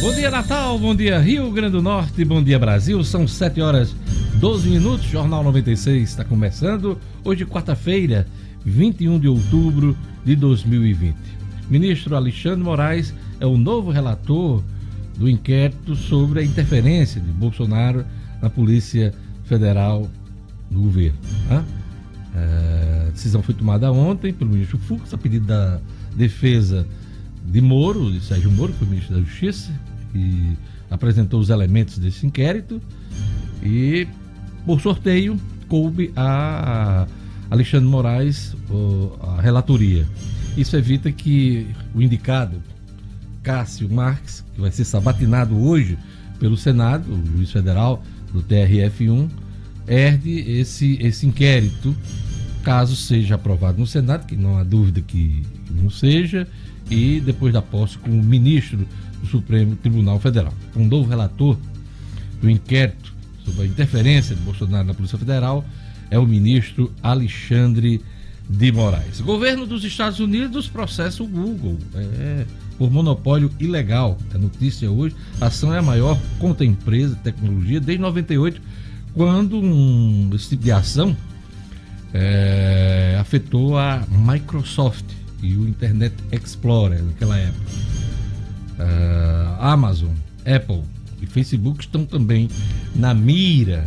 Bom dia, Natal. Bom dia, Rio Grande do Norte. Bom dia, Brasil. São 7 horas 12 minutos. Jornal 96 está começando. Hoje, quarta-feira, 21 de outubro de 2020. Ministro Alexandre Moraes é o novo relator do inquérito sobre a interferência de Bolsonaro na Polícia Federal do governo. Né? A decisão foi tomada ontem pelo ministro Fux, a pedido da defesa de Moro, de Sérgio Moro, que foi ministro da Justiça, e apresentou os elementos desse inquérito. E, por sorteio, coube a Alexandre Moraes a relatoria. Isso evita que o indicado, Cássio Marques, que vai ser sabatinado hoje pelo Senado, o juiz federal do TRF1, herde esse, esse inquérito, caso seja aprovado no Senado, que não há dúvida que não seja, e depois da posse com o ministro do Supremo Tribunal Federal. Um novo relator do inquérito sobre a interferência de Bolsonaro na Polícia Federal é o ministro Alexandre de Moraes. Governo dos Estados Unidos processa o Google é, por monopólio ilegal. A notícia hoje, a ação é a maior contra a empresa de tecnologia desde 98, quando um, esse tipo de ação é, afetou a Microsoft e o Internet Explorer naquela época. Uh, Amazon, Apple e Facebook estão também na mira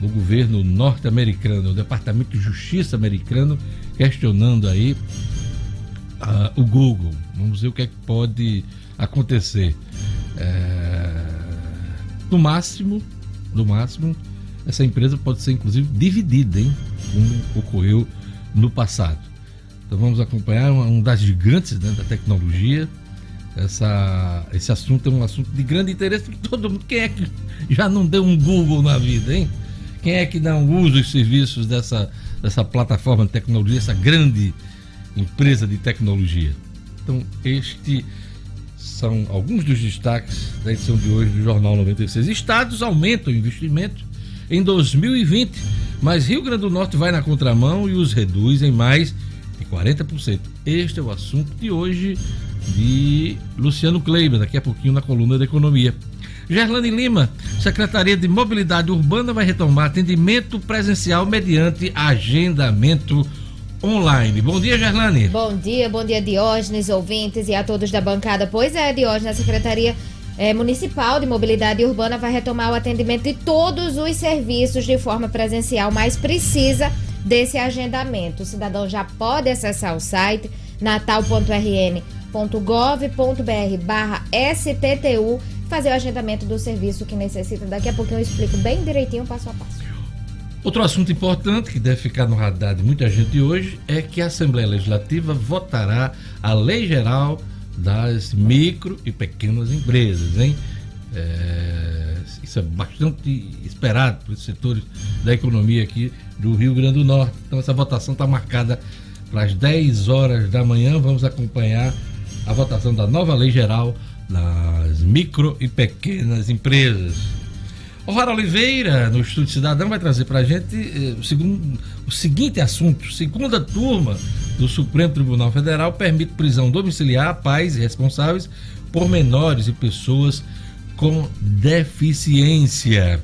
do governo norte-americano, o Departamento de Justiça americano, questionando aí uh, o Google. Vamos ver o que é que pode acontecer. Uh, no máximo, no máximo, essa empresa pode ser inclusive dividida, hein? Como ocorreu no passado. Então vamos acompanhar uma das gigantes né, da tecnologia. Essa, esse assunto é um assunto de grande interesse para todo mundo. Quem é que já não deu um Google na vida, hein? Quem é que não usa os serviços dessa, dessa plataforma de tecnologia, essa grande empresa de tecnologia? Então, este são alguns dos destaques da edição de hoje do Jornal 96. Estados aumentam o investimento em 2020, mas Rio Grande do Norte vai na contramão e os reduz em mais 40%. Este é o assunto de hoje de Luciano Kleiber, daqui a pouquinho na coluna da economia. Gerlane Lima, Secretaria de Mobilidade Urbana vai retomar atendimento presencial mediante agendamento online. Bom dia, Gerlane. Bom dia, bom dia, Diógenes, ouvintes e a todos da bancada. Pois é, Diógenes, a Secretaria é, Municipal de Mobilidade Urbana vai retomar o atendimento de todos os serviços de forma presencial, mas precisa desse agendamento. O cidadão já pode acessar o site natal.rn.gov.br barra STTU fazer o agendamento do serviço que necessita. Daqui a pouquinho eu explico bem direitinho, passo a passo. Outro assunto importante que deve ficar no radar de muita gente hoje é que a Assembleia Legislativa votará a Lei Geral das Micro e Pequenas Empresas, hein? É, isso é bastante esperado por setores da economia aqui do Rio Grande do Norte. Então essa votação está marcada para as 10 horas da manhã. Vamos acompanhar a votação da nova lei geral das micro e pequenas empresas. O Rara Oliveira, no Estúdio Cidadão, vai trazer para a gente eh, o, segundo, o seguinte assunto. Segunda turma do Supremo Tribunal Federal permite prisão domiciliar a pais e responsáveis por menores e pessoas com deficiência.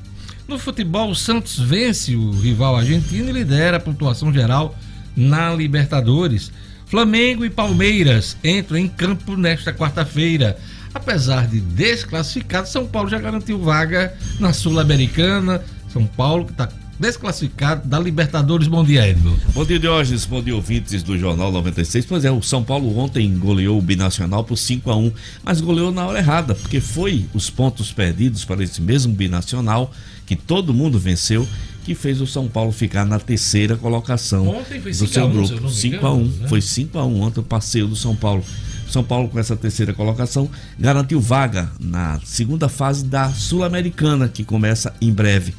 No futebol, o Santos vence o rival argentino e lidera a pontuação geral na Libertadores. Flamengo e Palmeiras entram em campo nesta quarta-feira. Apesar de desclassificado, São Paulo já garantiu vaga na Sul-Americana. São Paulo que está desclassificado da Libertadores. Bom dia, Edmo. Bom dia, Diógenes. Bom dia, ouvintes do Jornal 96. Pois é, o São Paulo ontem goleou o Binacional por 5 a 1 mas goleou na hora errada, porque foi os pontos perdidos para esse mesmo Binacional que todo mundo venceu, que fez o São Paulo ficar na terceira colocação Ontem foi do seu grupo. 5 a 1 né? Foi 5 a 1 ontem o passeio do São Paulo. São Paulo, com essa terceira colocação, garantiu vaga na segunda fase da Sul-Americana, que começa em breve.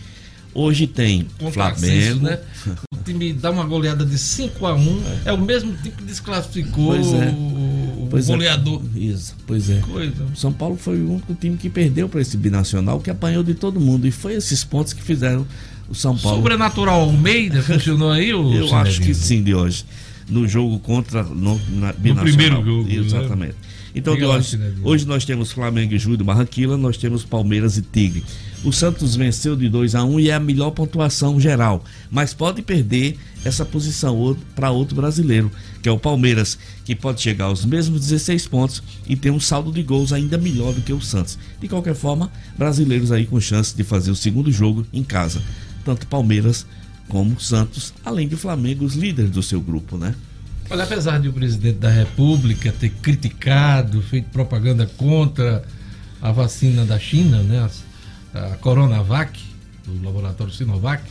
Hoje tem Flamengo. né? O time dá uma goleada de 5 a 1 é. é o mesmo time que desclassificou pois é. o, pois é. goleador. É. Isso, pois é. Coisa. São Paulo foi o único time que perdeu para esse binacional, que apanhou de todo mundo. E foi esses pontos que fizeram o São Paulo. Sobrenatural Almeida funcionou aí? O Eu acho que sim, de hoje. No jogo contra no, na, no primeiro jogo. Exatamente. Né? Então, hoje, hoje nós temos Flamengo e Júlio Barranquilla, nós temos Palmeiras e Tigre. O Santos venceu de 2 a 1 um e é a melhor pontuação geral, mas pode perder essa posição para outro brasileiro, que é o Palmeiras, que pode chegar aos mesmos 16 pontos e ter um saldo de gols ainda melhor do que o Santos. De qualquer forma, brasileiros aí com chance de fazer o segundo jogo em casa, tanto Palmeiras como Santos, além de Flamengo, os líderes do seu grupo, né? Olha, apesar de o presidente da República ter criticado, feito propaganda contra a vacina da China, né? a Coronavac, do laboratório Sinovac.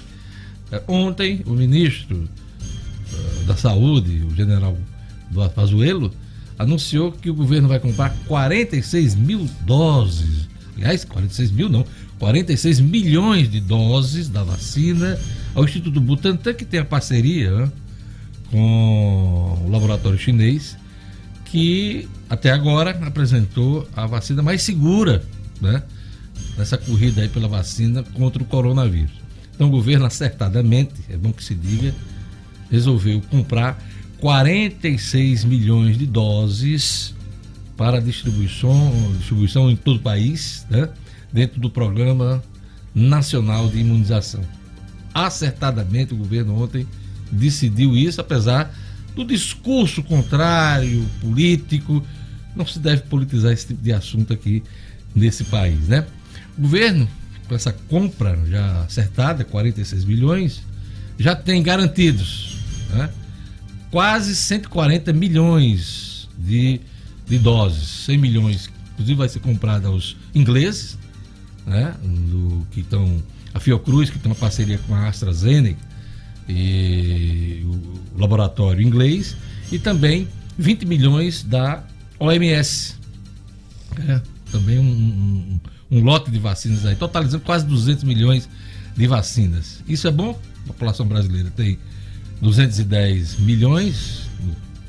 É, ontem, o ministro uh, da Saúde, o general Eduardo Pazuello, anunciou que o governo vai comprar 46 mil doses. Aliás, 46 mil não, 46 milhões de doses da vacina ao Instituto Butantan, que tem a parceria né, com o laboratório chinês, que até agora apresentou a vacina mais segura, né? nessa corrida aí pela vacina contra o coronavírus. Então o governo acertadamente, é bom que se diga, resolveu comprar 46 milhões de doses para distribuição, distribuição em todo o país, né? Dentro do Programa Nacional de Imunização. Acertadamente o governo ontem decidiu isso, apesar do discurso contrário, político. Não se deve politizar esse tipo de assunto aqui nesse país, né? O governo, com essa compra já acertada, 46 bilhões, já tem garantidos né, quase 140 milhões de, de doses. 100 milhões, inclusive, vai ser comprada aos ingleses, né, do, que estão. A Fiocruz, que tem uma parceria com a AstraZeneca e o laboratório inglês, e também 20 milhões da OMS. É, também um, um um lote de vacinas aí, totalizando quase 200 milhões de vacinas. Isso é bom? A população brasileira tem 210 milhões,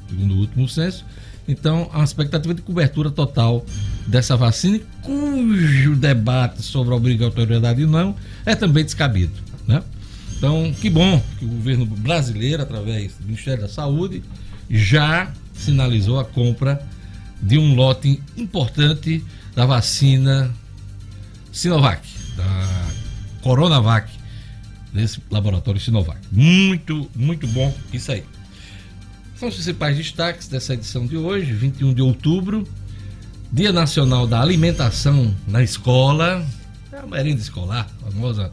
segundo o último censo. Então, uma expectativa de cobertura total dessa vacina, cujo debate sobre a obrigatoriedade não é também descabido. Né? Então, que bom que o governo brasileiro, através do Ministério da Saúde, já sinalizou a compra de um lote importante da vacina Sinovac, da Coronavac, desse laboratório Sinovac. Muito, muito bom isso aí. São os principais destaques dessa edição de hoje, 21 de outubro, Dia Nacional da Alimentação na Escola, é a merenda escolar, a famosa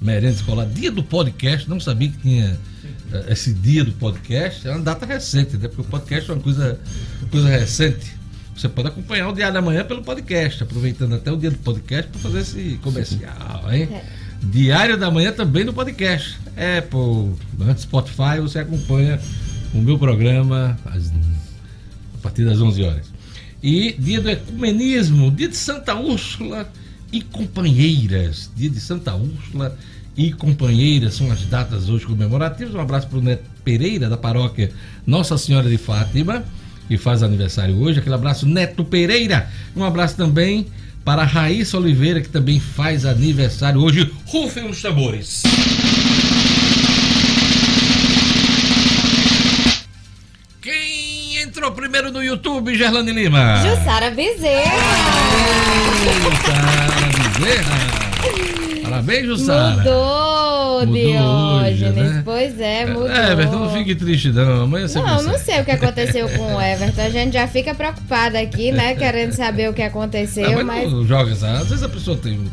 merenda escolar, dia do podcast, não sabia que tinha eh, esse dia do podcast, é uma data recente, né? Porque o podcast é uma coisa, coisa recente. Você pode acompanhar o Diário da Manhã pelo podcast, aproveitando até o dia do podcast para fazer esse comercial, hein? É. Diário da Manhã também no podcast. Apple, né? Spotify, você acompanha o meu programa a partir das 11 horas. E dia do ecumenismo, dia de Santa Úrsula e companheiras. Dia de Santa Úrsula e companheiras são as datas hoje comemorativas. Um abraço para o Neto Pereira, da paróquia Nossa Senhora de Fátima que faz aniversário hoje. Aquele abraço, Neto Pereira. Um abraço também para a Raíssa Oliveira, que também faz aniversário hoje. Rufem os tambores. Entrou primeiro no YouTube, Gerlane Lima? Jussara Bezerra. Jussara Bezerra. Parabéns, Jussara. Mudou mudou, Diógenes. Né? Pois é, é mudou. É, Everton, não fique triste, não. Amanhã você Não, não sei o que aconteceu com o Everton. A gente já fica preocupado aqui, né? Querendo saber o que aconteceu. Não, mas, mas... Não joga, às vezes a pessoa tem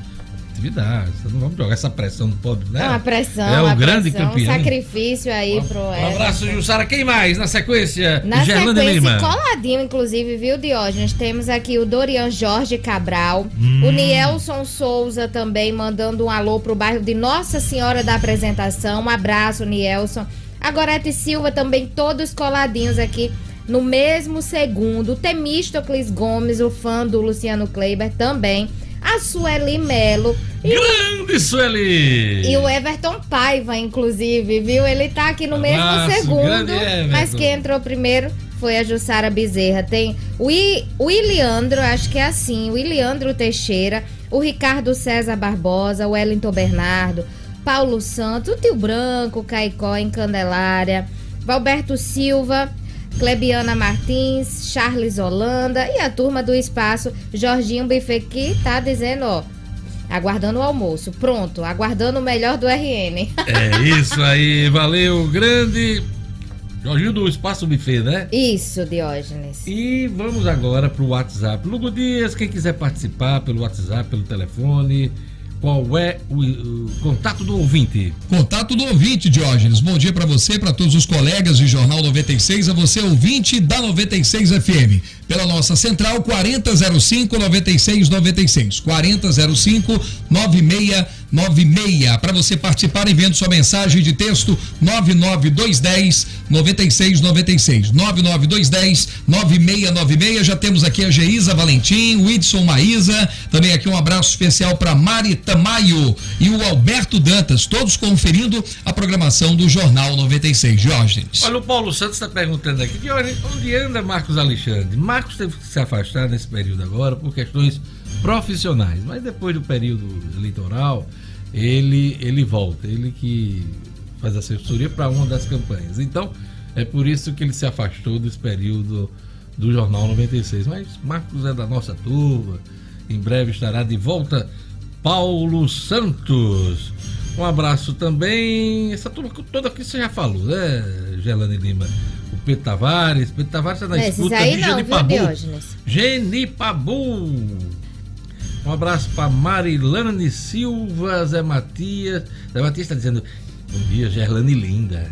atividade. Não vamos jogar essa pressão no pobre, né? Uma pressão. É o grande pressão, campeão. Um sacrifício aí um, pro Um abraço, Jussara. Quem mais na sequência? Na Gerlanda sequência, Lima. coladinho, inclusive, viu, Diógenes? Temos aqui o Dorian Jorge Cabral. Hum. O Nielson Souza também mandando um alô pro bairro de Nossa Senhora da Apresentação. Um abraço, Nielson. A Gorete Silva também, todos coladinhos aqui no mesmo segundo. O Temístocles Gomes, o fã do Luciano Kleiber, também a Sueli Melo. Grande Sueli! E o Everton Paiva, inclusive, viu? Ele tá aqui no mesmo segundo, mas quem entrou primeiro foi a Jussara Bezerra. Tem o, I, o Iliandro, acho que é assim, o Iliandro Teixeira, o Ricardo César Barbosa, o Wellington Bernardo, Paulo Santos, o Tio Branco, Caicó em Candelária, Valberto Silva, Clebiana Martins, Charles Holanda e a turma do espaço Jorginho Buffet que tá dizendo, ó, aguardando o almoço. Pronto, aguardando o melhor do RN. É isso aí, valeu, grande. Jorginho do Espaço Buffet, né? Isso, Diógenes. E vamos agora pro WhatsApp. Lugo Dias, quem quiser participar pelo WhatsApp, pelo telefone, qual é o, o, contato do ouvinte? Contato do ouvinte, Diógenes. Bom dia para você, para todos os colegas de Jornal 96, a você ouvinte da 96 FM. Pela nossa central 4005 9696. 4005 9696. Para você participar enviando sua mensagem de texto 99210 9696. 99210 9696. Já temos aqui a Geisa Valentim, o Whitson Maísa, também aqui um abraço especial para Mari Tamayo e o Alberto Dantas, todos conferindo a programação do Jornal 96. Jorge. Olha, o Paulo Santos está perguntando aqui, onde anda Marcos Alexandre? Marcos teve que se afastar nesse período agora por questões profissionais, mas depois do período eleitoral, ele, ele volta, ele que faz assessoria para uma das campanhas. Então, é por isso que ele se afastou desse período do Jornal 96. Mas Marcos é da nossa turma, em breve estará de volta Paulo Santos. Um abraço também. Essa turma toda aqui você já falou, né, Gelane Lima? O Pedro Tavares. Pedro Tavares está na Esses escuta aí de não, Genipabu. viu? Genipabu. Um abraço para Marilane Silva, Zé Matias. Zé Matias está dizendo. Bom dia, Gerlane Linda.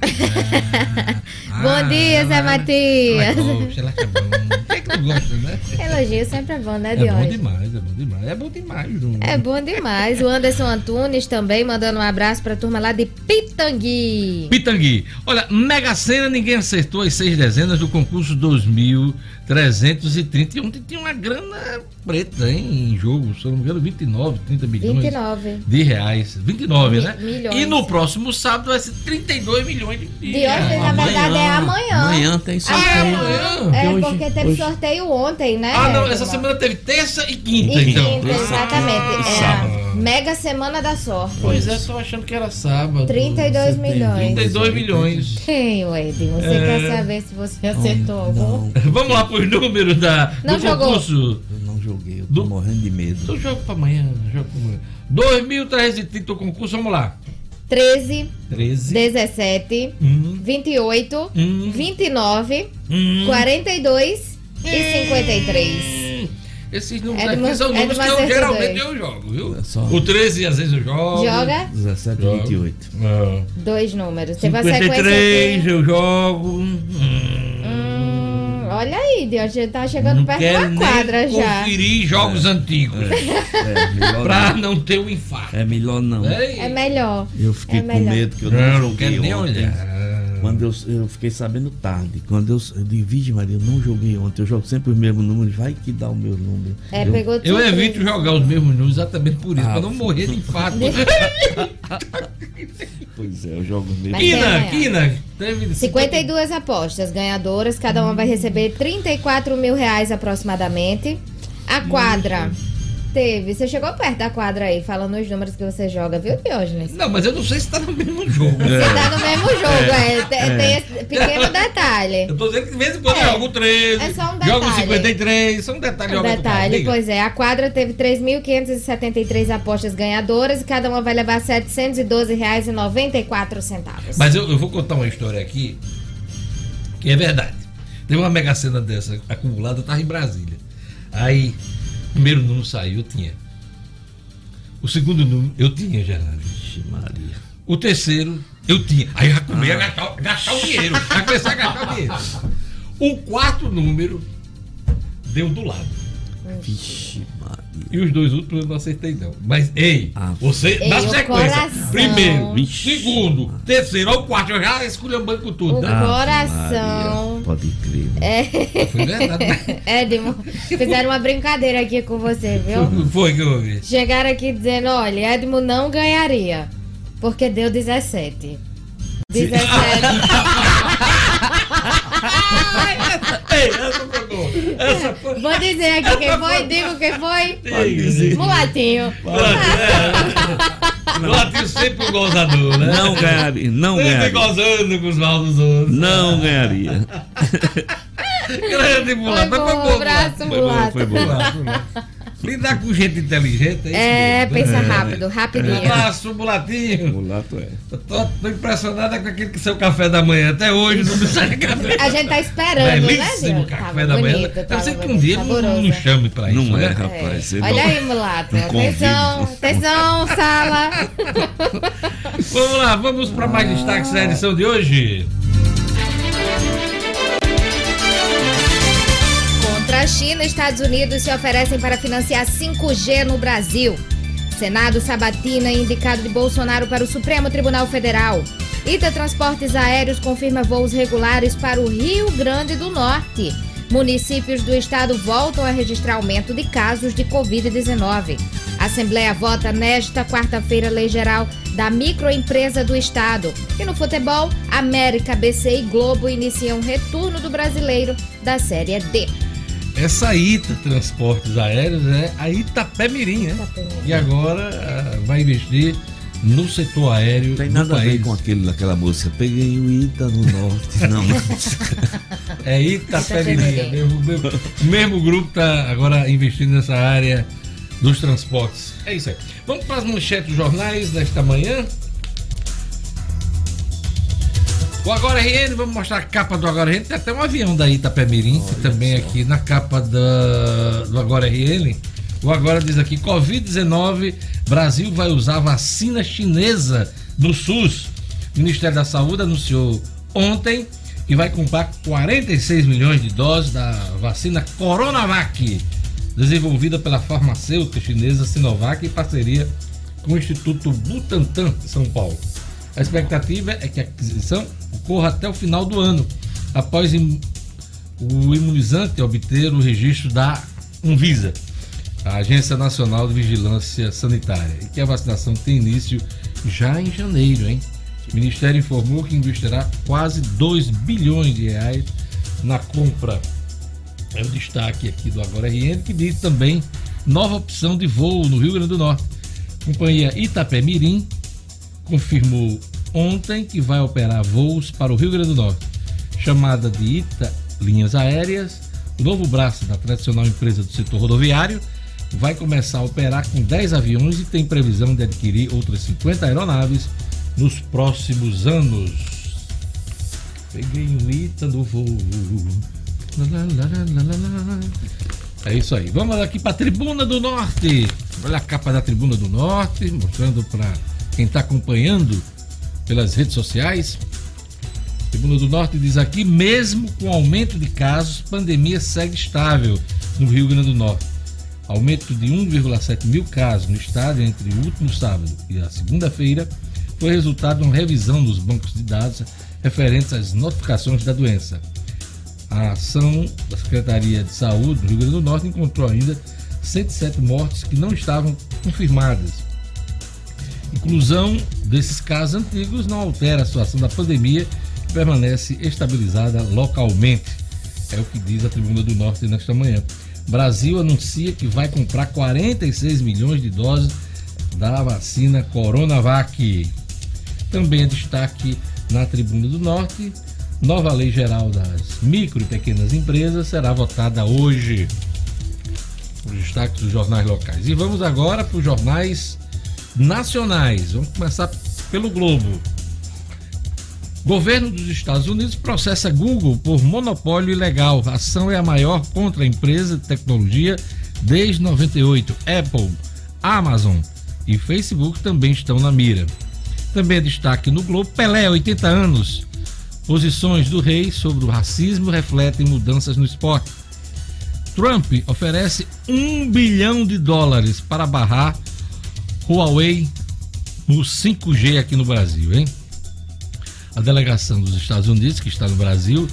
Ah, Bom dia, Zé ela- Matias. Ela gosta, ela bom. É que gosta, né? Elogio sempre é bom, né, É bom Diógenes? demais, é bom demais. É bom demais, Bruno. É bom demais. O Anderson Antunes também mandando um abraço pra turma lá de Pitangui. Pitangui. Olha, Mega Sena, ninguém acertou as seis dezenas do concurso 2330. E ontem tinha uma grana preta, hein, em jogo. Se eu não me engano, 29, 30 milhões 29. de reais. 29, Mi- né? milhões. E no próximo sábado vai ser 32 milhões de Diógenes, na verdade, é amanhã. Amanhã tem sorteio. Ah, amanhã? É, Hoje- porque teve hoje- sorteio ontem, né? Ah, não, essa semana teve terça e quinta, E então. quinta, exatamente. É Sábado. a mega semana da sorte. Pois é, só achando que era sábado. 32 Você tem milhões. 32 milhões. Quem, Edinho? Você É. quer saber se você acertou algum? Não, Vamos lá pros números da, Não do jogou. concurso. eu não joguei, eu tô Do- morrendo de medo. Então jogo pra amanhã, jogo pra amanhã. 2.330 o concurso, vamos lá. 13, 13. 17, Hum, 28, hum, 29, hum. 42 e 53. Hum, Esses números É aqui uma- são é números que eu geralmente eu jogo, viu? É só- O 13 às vezes eu jogo. Joga 17 Jogo. e 28. Ah. dois números. Sequência 53 aqui. eu jogo. Hum. Hum, olha aí, Deus, já tá chegando Não perto quero da quadra nem já. conferir jogos antigos. É, melhor Pra não. não ter o infarto. É melhor não. É melhor. Eu fiquei É com medo que eu não, Não, não joguei quero nem ontem. olhar. Quando eu, eu fiquei sabendo tarde, quando eu, eu digo, Maria, eu não joguei ontem, eu jogo sempre os mesmos números, vai que dá o meu número. É, eu, pegou Eu evito jogar os mesmos números exatamente por isso, Ah, pra não morrer de infarto. Pois é, eu jogo os mesmos. Mas Quina, é, Quina, teve 52 apostas ganhadoras, cada uma vai receber 34 mil reais aproximadamente. A quadra teve. Você chegou perto da quadra aí, falando os números que você joga, viu, Diógenes? Não, mas eu não sei se tá no mesmo jogo. Você tá no mesmo jogo, é. Tem, tem esse pequeno detalhe. Eu tô dizendo que de vez em quando É, eu jogo 13, é só um jogo detalhe. 53, só um detalhe. Um detalhe, pois é, a quadra teve 3.573 apostas ganhadoras e cada uma vai levar R$ 712,94. Mas eu, eu vou contar uma história aqui que é verdade. Teve uma mega cena dessa acumulada, eu tava em Brasília. Aí, primeiro número saiu, eu tinha. O segundo número, eu tinha, Gerardo. Vixe Maria. O terceiro, eu tinha. Aí já comecei a gastar, gastar o dinheiro. Já comecei a gastar o dinheiro. O quarto número deu do lado. Vixe Maria. E os dois últimos eu não acertei, não. Mas, ei, Ah. você, Ei, na o sequência, coração. primeiro, Vixe. segundo, terceiro, ou quarto, eu já esculhambando com tudo. O né? coração. Maria, Pode crer. É, Foi verdade. né? Edmo, fizeram uma brincadeira aqui com você, viu? Foi que eu ouvi. Chegaram aqui dizendo, olha, Edmo não ganharia, porque deu 17. 17. Ei, essa foi foi. Vou dizer aqui quem foi, digo quem foi. Mulatinho. É. Mulatinho sempre um gozador, né? Não ganharia, não Sempre ganharia. gozando com os mal dos outros. Não ganharia. Grande mulato. Foi foi bom, bom, abraço, mulato. Foi bom. Mulato, mulato. Lidar com gente inteligente é isso É, mesmo, né? pensa rápido, rapidinho. Abraço, mulatinho. Mulato é. Tô, tô impressionado com aquele que seu café da manhã. Até hoje não me sai café. A gente tá esperando, né, Belíssimo Gil? café Tava da manhã. bonito, Deve ser que um dia não, saboroso. não chame pra isso, Não é, né? rapaz. É. é Olha aí, mulato. Um. Atenção, atenção, sala. Vamos lá, vamos para mais destaques da edição de hoje. A China, Estados Unidos se oferecem para financiar 5G no Brasil. Senado sabatina indicado de Bolsonaro para o Supremo Tribunal Federal. Ita Transportes Aéreos confirma voos regulares para o Rio Grande do Norte. Municípios do estado voltam a registrar aumento de casos de Covid-19. Assembleia vota nesta quarta-feira lei geral da microempresa do estado. E no futebol, América, BC e Globo iniciam o retorno do brasileiro da Série D. Essa Ita Transportes Aéreos é a Itapemirim, né? E agora ah, vai investir no setor aéreo Não tem nada a ver país. com aquele, aquela música. Peguei o Ita no norte. Não, não. É Itapemirim. Itapemirim. mesmo, mesmo, mesmo grupo está agora investindo nessa área dos transportes. É isso aí. Vamos para as manchetes dos jornais desta manhã. O Agora RN, vamos mostrar a capa do Agora RN. Tem até um avião da Itapemirim, que também aqui na capa da, do Agora RN. O Agora diz aqui: Covid-19, Brasil vai usar vacina chinesa no SUS. O Ministério da Saúde anunciou ontem que vai comprar 46 milhões de doses da vacina Coronavac, desenvolvida pela farmacêutica chinesa Sinovac em parceria com o Instituto Butantan de São Paulo. A expectativa é que a aquisição ocorra até o final do ano, após o imunizante obter o registro da Anvisa, a Agência Nacional de Vigilância Sanitária, e que a vacinação tem início já em janeiro, hein? O Ministério informou que investirá quase 2 bilhões de reais na compra. É o destaque aqui do Agora RN, que diz também nova opção de voo no Rio Grande do Norte. Companhia Itapemirim confirmou ontem que vai operar voos para o Rio Grande do Norte. Chamada de Ita Linhas Aéreas, o novo braço da tradicional empresa do setor rodoviário vai começar a operar com 10 aviões e tem previsão de adquirir outras 50 aeronaves nos próximos anos. Peguei um Ita no voo. É isso aí. Vamos aqui para a Tribuna do Norte. Olha a capa da Tribuna do Norte, mostrando para quem está acompanhando pelas redes sociais. Tribuna do Norte diz aqui: mesmo com aumento de casos, pandemia segue estável no Rio Grande do Norte. Aumento de 1,7 mil casos no estado entre o último sábado e a segunda-feira foi resultado de uma revisão dos bancos de dados referentes às notificações da doença. A ação da Secretaria de Saúde do Rio Grande do Norte encontrou ainda 107 mortes que não estavam confirmadas. Inclusão desses casos antigos não altera a situação da pandemia que permanece estabilizada localmente. É o que diz a Tribuna do Norte nesta manhã. Brasil anuncia que vai comprar 46 milhões de doses da vacina Coronavac. Também é destaque na Tribuna do Norte. Nova Lei Geral das Micro e Pequenas Empresas será votada hoje. Os destaques dos jornais locais. E vamos agora para os jornais nacionais. Vamos começar pelo Globo. Governo dos Estados Unidos processa Google por monopólio ilegal. A ação é a maior contra a empresa de tecnologia desde 98. Apple, Amazon e Facebook também estão na mira. Também é destaque no Globo Pelé, 80 anos. Posições do rei sobre o racismo refletem mudanças no esporte. Trump oferece um bilhão de dólares para barrar Huawei no 5G aqui no Brasil, hein? A delegação dos Estados Unidos, que está no Brasil,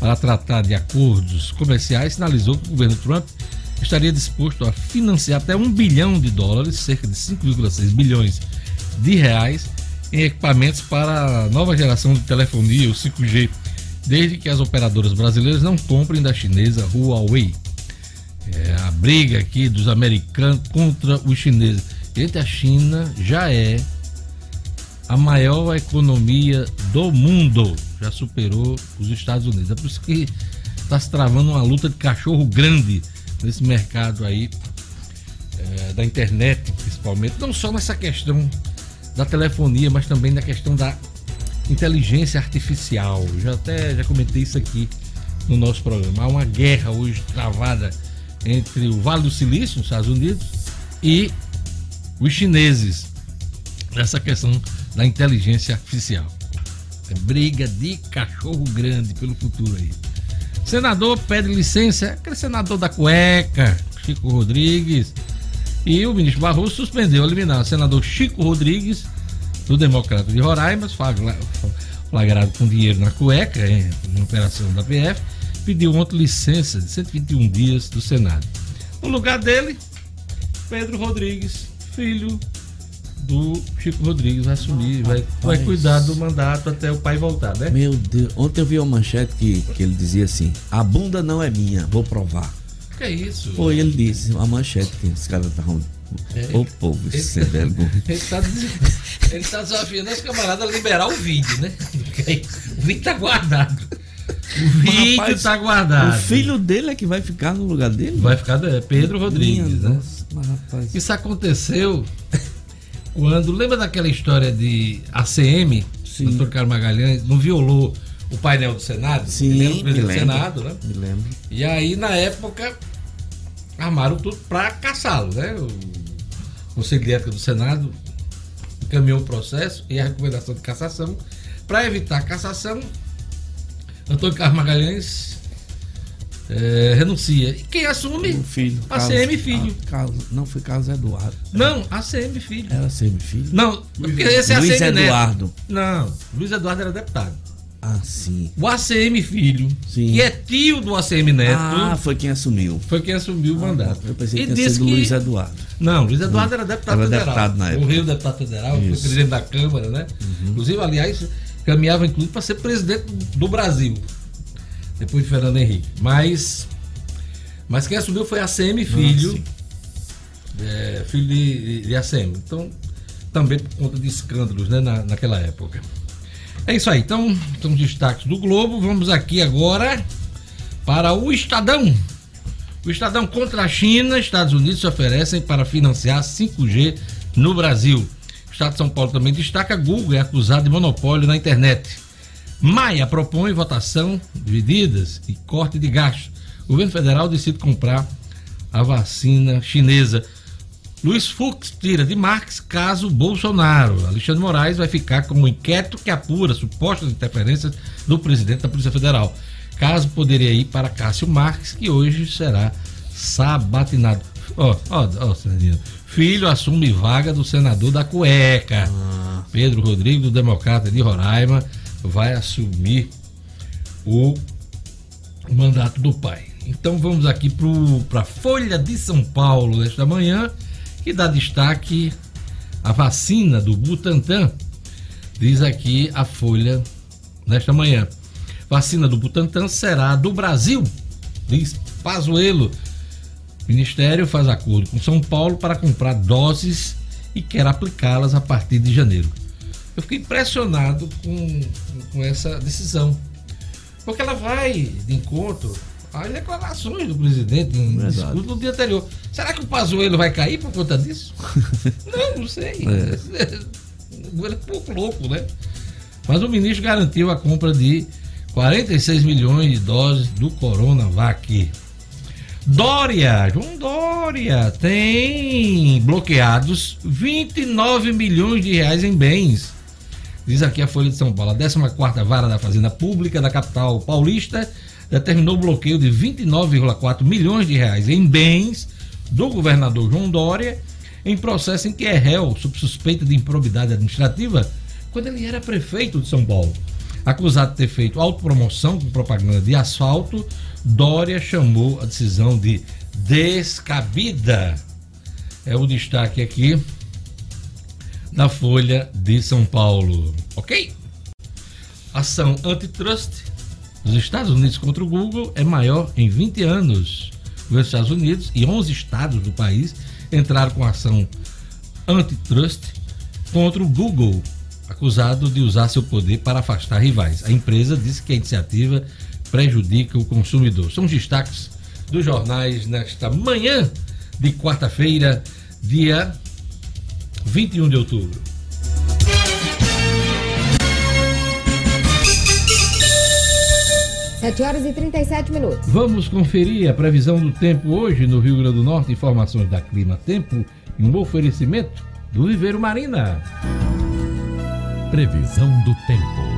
para tratar de acordos comerciais, sinalizou que o governo Trump estaria disposto a financiar até um bilhão de dólares, cerca de 5,6 bilhões de reais, em equipamentos para a nova geração de telefonia, o 5G, desde que as operadoras brasileiras não comprem da chinesa Huawei. É a briga aqui dos americanos contra os chineses. Gente, a China já é a maior economia do mundo. Já superou os Estados Unidos. É por isso que está se travando uma luta de cachorro grande nesse mercado aí é, da internet, principalmente. Não só nessa questão da telefonia, mas também na questão da inteligência artificial. Já até já comentei isso aqui no nosso programa. Há uma guerra hoje travada entre o Vale do Silício, nos Estados Unidos, e os chineses nessa questão da inteligência artificial. É briga de cachorro grande pelo futuro aí. Senador pede licença, aquele senador da cueca, Chico Rodrigues, e o ministro Barroso suspendeu eliminar o senador Chico Rodrigues, do Democrata de Roraima, flagrado com dinheiro na cueca, em operação da PF, pediu ontem licença de 121 dias do Senado. No lugar dele, Pedro Rodrigues, filho do Chico Rodrigues, vai assumir, vai, vai cuidar do mandato até o pai voltar, né? Meu Deus, ontem eu vi uma manchete que, que ele dizia assim: a bunda não é minha, vou provar. Que é isso? Foi, ele disse, uma manchete que os caras estavam. É, Ô povo, ele, sem vergonha. Ele está ele tá desafiando os camaradas a liberar o vídeo, né? O vídeo tá guardado. O vídeo rapaz, tá guardado. O filho dele é que vai ficar no lugar dele? Vai ficar é, Pedro Rodrigues, Minha né? Nossa, Isso aconteceu quando. Lembra daquela história de ACM, Sim. doutor Carlos Magalhães, não violou o painel do Senado? Sim, ele era o presidente do Senado, né? Me lembro. E aí, na época, armaram tudo para caçá-lo, né? O Conselho de Ética do Senado encaminhou o processo e a recomendação de cassação. Para evitar a cassação, Antônio Carlos Magalhães é, renuncia. E quem assume? O filho. ACM Filho. Carlos, não foi Carlos Eduardo. Não, ACM Filho. Era ACM Filho? Não, porque esse é Luiz ACM Eduardo. Neto. Não, Luiz Eduardo era deputado. Ah, sim. O ACM Filho, sim. que é tio do ACM Neto. Ah, foi quem assumiu. Foi quem assumiu o ah, mandato. Eu pensei e que que... Luiz Eduardo. Não, Luiz Eduardo hum. era deputado era federal. Deputado na época. Morreu deputado federal, Isso. foi presidente da Câmara, né? Uhum. Inclusive, aliás, caminhava inclusive para ser presidente do Brasil. Depois de Fernando Henrique. Mas mas quem assumiu foi a ACM Filho. Ah, é, filho de, de ACM. Então, também por conta de escândalos né, na, naquela época. É isso aí. Então, são os destaques do Globo. Vamos aqui agora para o Estadão. O Estadão contra a China, Estados Unidos se oferecem para financiar 5G no Brasil. O Estado de São Paulo também destaca: Google é acusado de monopólio na internet. Maia propõe votação divididas e corte de gastos o governo federal decide comprar a vacina chinesa. Luiz Fux tira de Marx caso Bolsonaro. Alexandre Moraes vai ficar com um inquérito que apura supostas interferências do presidente da Polícia Federal. Caso poderia ir para Cássio Marques, que hoje será sabatinado. Ó, ó, ó, Filho assume vaga do senador da cueca. Ah. Pedro Rodrigo, do Democrata de Roraima, vai assumir o mandato do pai. Então vamos aqui para a Folha de São Paulo desta manhã, que dá destaque à vacina do Butantan. Diz aqui a Folha nesta manhã. Vacina do Butantan será do Brasil, diz Pazuello. O Ministério faz acordo com São Paulo para comprar doses e quer aplicá-las a partir de janeiro. Eu fiquei impressionado com, com essa decisão, porque ela vai de encontro as declarações do presidente no discurso no dia anterior. Será que o Pazuello vai cair por conta disso? não, não sei. É. Ele é pouco louco, né? Mas o ministro garantiu a compra de 46 milhões de doses do Coronavac. Dória, João Dória, tem bloqueados 29 milhões de reais em bens. Diz aqui a Folha de São Paulo. A 14 Vara da Fazenda Pública da capital paulista determinou o bloqueio de 29,4 milhões de reais em bens do governador João Dória em processo em que é réu sob suspeita de improbidade administrativa quando ele era prefeito de São Paulo. Acusado de ter feito autopromoção com propaganda de asfalto, Dória chamou a decisão de descabida. É o destaque aqui da Folha de São Paulo. Ok? Ação antitrust dos Estados Unidos contra o Google é maior em 20 anos. Os Estados Unidos e 11 estados do país entraram com ação antitrust contra o Google acusado de usar seu poder para afastar rivais. A empresa disse que a iniciativa prejudica o consumidor. São os destaques dos jornais nesta manhã de quarta-feira, dia 21 de outubro. Sete horas e 37 minutos. Vamos conferir a previsão do tempo hoje no Rio Grande do Norte. Informações da Clima Tempo e um oferecimento do Viveiro Marina. Previsão do tempo.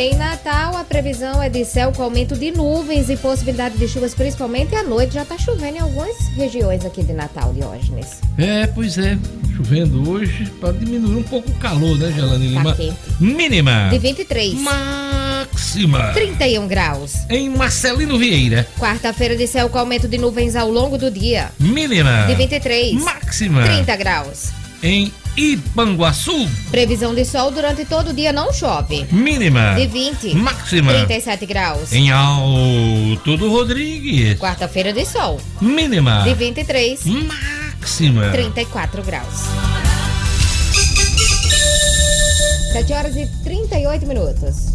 Em Natal, a previsão é de céu com aumento de nuvens e possibilidade de chuvas, principalmente à noite. Já está chovendo em algumas regiões aqui de Natal, Diógenes. É, pois é. Chovendo hoje para diminuir um pouco o calor, né, Gelane Lima? Tá quente. Mínima. De 23. Máxima. 31 graus. Em Marcelino Vieira. Quarta-feira de céu com aumento de nuvens ao longo do dia. Mínima. De 23. Máxima. 30 graus. Em Ipanguaçu. Previsão de sol durante todo o dia não chove. Mínima. De 20. Máxima. 37 graus. Em Alto do Rodrigues. Quarta-feira de sol. Mínima. De 23. Máxima. 34 graus. 7 horas e 38 minutos.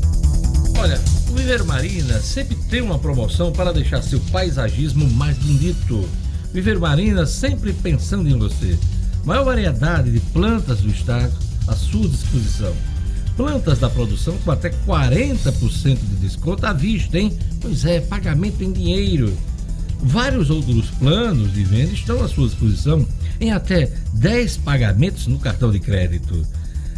Olha, o Viveiro Marina sempre tem uma promoção para deixar seu paisagismo mais bonito. Viveiro Marina sempre pensando em você. Maior variedade de plantas do estado à sua disposição. Plantas da produção com até 40% de desconto à vista, hein? Pois é, pagamento em dinheiro. Vários outros planos de venda estão à sua disposição em até 10 pagamentos no cartão de crédito.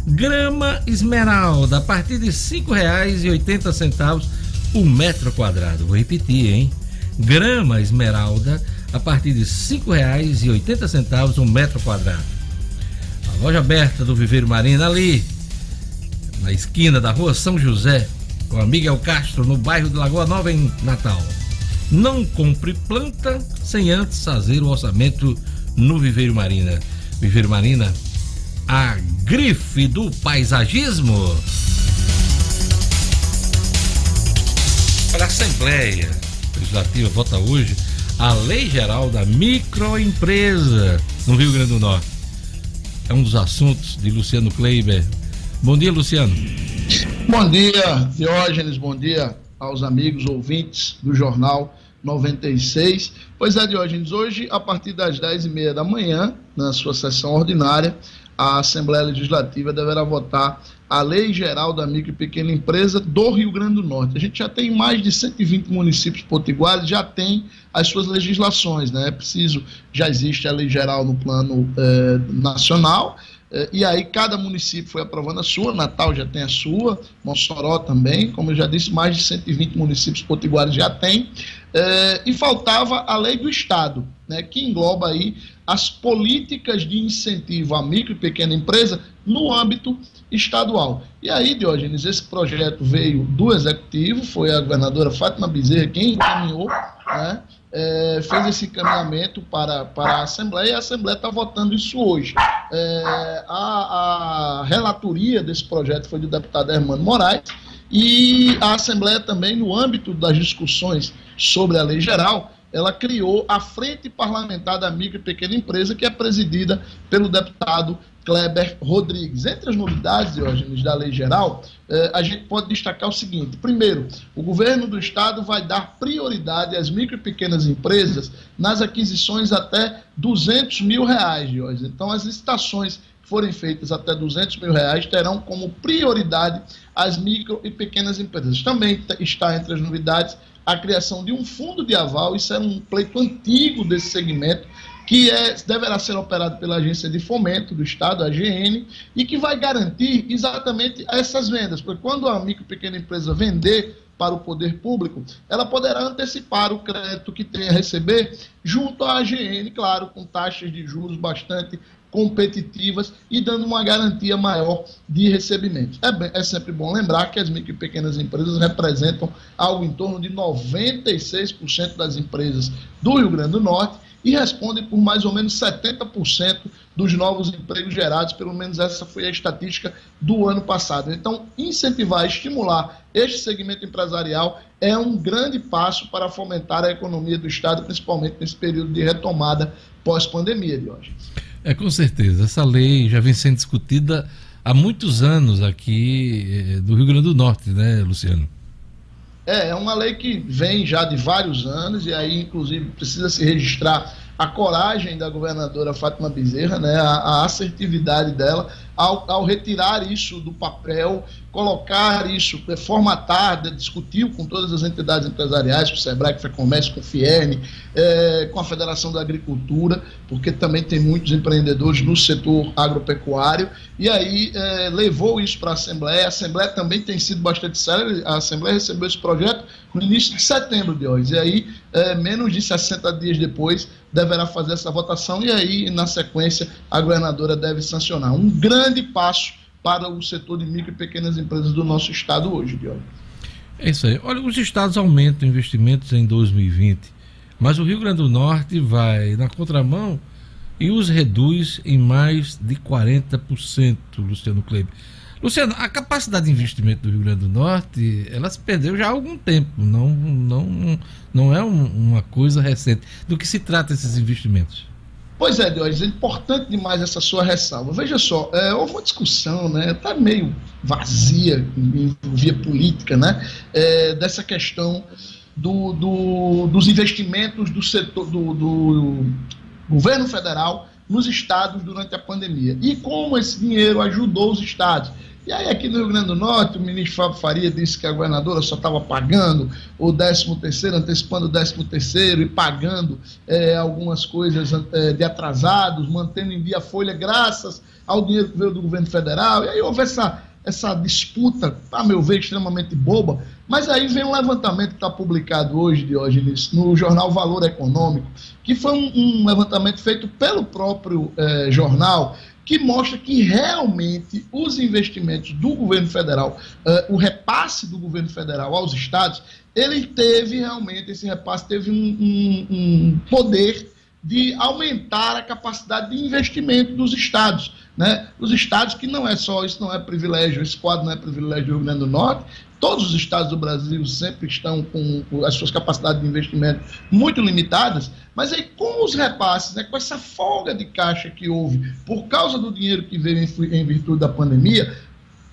Grama esmeralda a partir de R$ 5,80 o metro quadrado. Vou repetir, hein? Grama esmeralda a partir de R$ 5,80 um metro quadrado. A loja aberta do Viveiro Marina ali, na esquina da rua São José, com a Miguel Castro, no bairro de Lagoa Nova, em Natal. Não compre planta sem antes fazer o orçamento no Viveiro Marina. Viveiro Marina, a grife do paisagismo. Para a Assembleia Legislativa vota hoje a Lei Geral da Microempresa no Rio Grande do Norte. É um dos assuntos de Luciano Kleiber. Bom dia, Luciano. Bom dia, Diógenes. Bom dia aos amigos ouvintes do Jornal 96. Pois é, Diógenes, hoje, a partir das 10h30 da manhã, na sua sessão ordinária, a Assembleia Legislativa deverá votar a Lei Geral da Micro e Pequena Empresa do Rio Grande do Norte. A gente já tem mais de 120 municípios potiguares, já tem as suas legislações, né? É preciso, já existe a Lei Geral no plano eh, nacional, eh, e aí cada município foi aprovando a sua, Natal já tem a sua, Mossoró também, como eu já disse, mais de 120 municípios potiguares já tem, eh, e faltava a lei do Estado, né, que engloba aí as políticas de incentivo à micro e pequena empresa no âmbito estadual. E aí, Diógenes, esse projeto veio do Executivo, foi a governadora Fátima Bezerra quem encaminhou, né, é, fez esse encaminhamento para, para a Assembleia e a Assembleia está votando isso hoje. É, a, a relatoria desse projeto foi do deputado Hermano Moraes e a Assembleia também, no âmbito das discussões sobre a lei geral, ela criou a Frente Parlamentar da Micro e Pequena Empresa, que é presidida pelo deputado Kleber Rodrigues. Entre as novidades, Diógenes, da lei geral, eh, a gente pode destacar o seguinte: primeiro, o governo do estado vai dar prioridade às micro e pequenas empresas nas aquisições até 200 mil reais, Diógenes. Então, as licitações que forem feitas até 200 mil reais terão como prioridade as micro e pequenas empresas. Também está entre as novidades a criação de um fundo de aval, isso é um pleito antigo desse segmento, que é, deverá ser operado pela Agência de Fomento do Estado, a AGN, e que vai garantir exatamente essas vendas, porque quando a micro e pequena empresa vender para o poder público, ela poderá antecipar o crédito que tem a receber junto à AGN, claro, com taxas de juros bastante competitivas e dando uma garantia maior de recebimento. É, bem, é, sempre bom lembrar que as micro e pequenas empresas representam algo em torno de 96% das empresas do Rio Grande do Norte e respondem por mais ou menos 70% dos novos empregos gerados, pelo menos essa foi a estatística do ano passado. Então, incentivar, estimular este segmento empresarial é um grande passo para fomentar a economia do Estado, principalmente nesse período de retomada pós-pandemia de hoje. É, com certeza. Essa lei já vem sendo discutida há muitos anos aqui eh, do Rio Grande do Norte, né, Luciano? É, é uma lei que vem já de vários anos e aí, inclusive, precisa se registrar a coragem da governadora Fátima Bezerra, né, a, a assertividade dela ao, ao, retirar isso do papel, colocar isso, formatar, discutiu com todas as entidades empresariais, com o SEBRAE, com o FEComércio, com o FIERN, é, com a Federação da Agricultura, porque também tem muitos empreendedores no setor agropecuário, e aí é, levou isso para a Assembleia. A Assembleia também tem sido bastante séria, a Assembleia recebeu esse projeto no início de setembro de hoje, e aí, é, menos de 60 dias depois, deverá fazer essa votação, e aí, na sequência, a governadora deve sancionar. Um grande passo para o setor de micro e pequenas empresas do nosso estado hoje, Diogo. É isso aí. Olha, os estados aumentam investimentos em 2020, mas o Rio Grande do Norte vai na contramão e os reduz em mais de 40%, Luciano Kleber. Luciano, a capacidade de investimento do Rio Grande do Norte, ela se perdeu já há algum tempo, não, não, não é um, uma coisa recente. Do que se trata esses investimentos? Pois é, Deus, é importante demais essa sua ressalva. Veja só, é, houve uma discussão, né, está meio vazia via política, né, é, dessa questão do, do, dos investimentos do setor do, do governo federal nos estados durante a pandemia e como esse dinheiro ajudou os estados. E aí, aqui no Rio Grande do Norte, o ministro Fábio Faria disse que a governadora só estava pagando o 13º, antecipando o 13º e pagando é, algumas coisas é, de atrasados, mantendo em dia a folha graças ao dinheiro que veio do governo federal. E aí houve essa, essa disputa, a meu ver, extremamente boba. Mas aí vem um levantamento que está publicado hoje, Diógenes, no jornal Valor Econômico, que foi um, um levantamento feito pelo próprio é, jornal, que mostra que realmente os investimentos do governo federal, uh, o repasse do governo federal aos estados, ele teve realmente, esse repasse teve um, um, um poder de aumentar a capacidade de investimento dos estados. Né? Os estados que não é só, isso não é privilégio, esse quadro não é privilégio do Rio Grande do Norte, todos os estados do Brasil sempre estão com, as suas capacidades de investimento muito limitadas, mas aí com os repasses, né, com essa folga de caixa que houve por causa do dinheiro que veio em, em virtude da pandemia,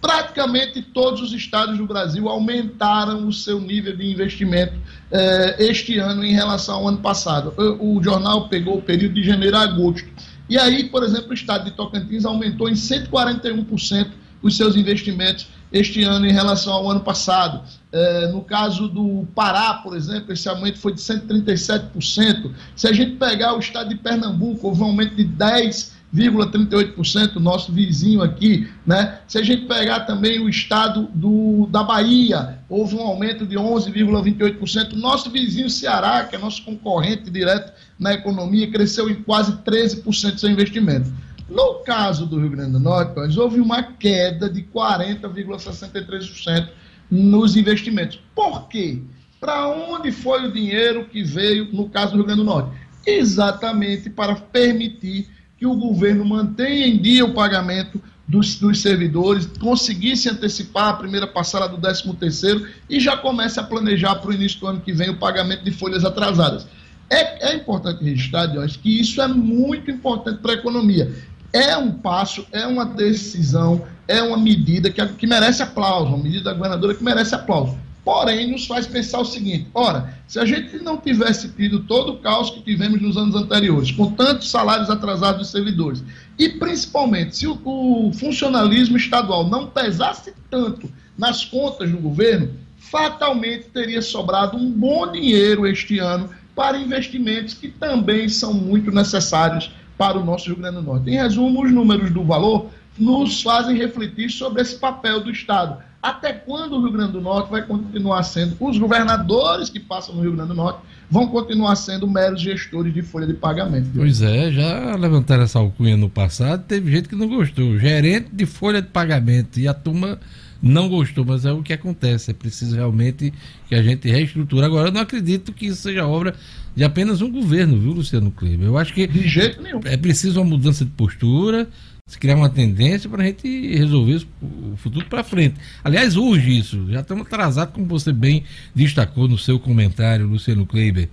praticamente todos os estados do Brasil aumentaram o seu nível de investimento eh, este ano em relação ao ano passado. O, o jornal pegou o período de janeiro a agosto. E aí, por exemplo, o estado de Tocantins aumentou em 141% os seus investimentos este ano em relação ao ano passado. É, no caso do Pará, por exemplo, esse aumento foi de 137%. Se a gente pegar o estado de Pernambuco, houve um aumento de 10,38%, nosso vizinho aqui, né? Se a gente pegar também o estado do, da Bahia, houve um aumento de 11,28%. Nosso vizinho Ceará, que é nosso concorrente direto na economia, cresceu em quase 13% seu investimento. No caso do Rio Grande do Norte, houve uma queda de 40,63% nos investimentos. Por quê? Para onde foi o dinheiro que veio, no caso do Rio Grande do Norte? Exatamente para permitir que o governo mantenha em dia o pagamento dos, dos servidores, conseguisse antecipar a primeira passada do 13º e já comece a planejar para o início do ano que vem o pagamento de folhas atrasadas. É, é importante registrar, Diógenes, que isso é muito importante para a economia é um passo, é uma decisão, é uma medida que, que merece aplauso, uma medida da governadora que merece aplauso. Porém, nos faz pensar o seguinte: ora, se a gente não tivesse tido todo o caos que tivemos nos anos anteriores, com tantos salários atrasados dos servidores, e principalmente se o, o funcionalismo estadual não pesasse tanto nas contas do governo, fatalmente teria sobrado um bom dinheiro este ano para investimentos que também são muito necessários para o nosso Rio Grande do Norte. Em resumo, os números do valor nos fazem refletir sobre esse papel do Estado. Até quando o Rio Grande do Norte vai continuar sendo, os governadores que passam no Rio Grande do Norte vão continuar sendo meros gestores de folha de pagamento. Pois é, já levantaram essa alcunha no passado, teve gente que não gostou. Gerente de folha de pagamento. E a turma não gostou, mas é o que acontece. É preciso realmente que a gente reestruture. Agora, eu não acredito que isso seja obra de apenas um governo, viu, Luciano Kleber? Eu acho que de jeito nenhum. é preciso uma mudança de postura, se criar uma tendência para a gente resolver o futuro para frente. Aliás, urge isso. Já estamos atrasados, como você bem destacou no seu comentário, Luciano Kleber.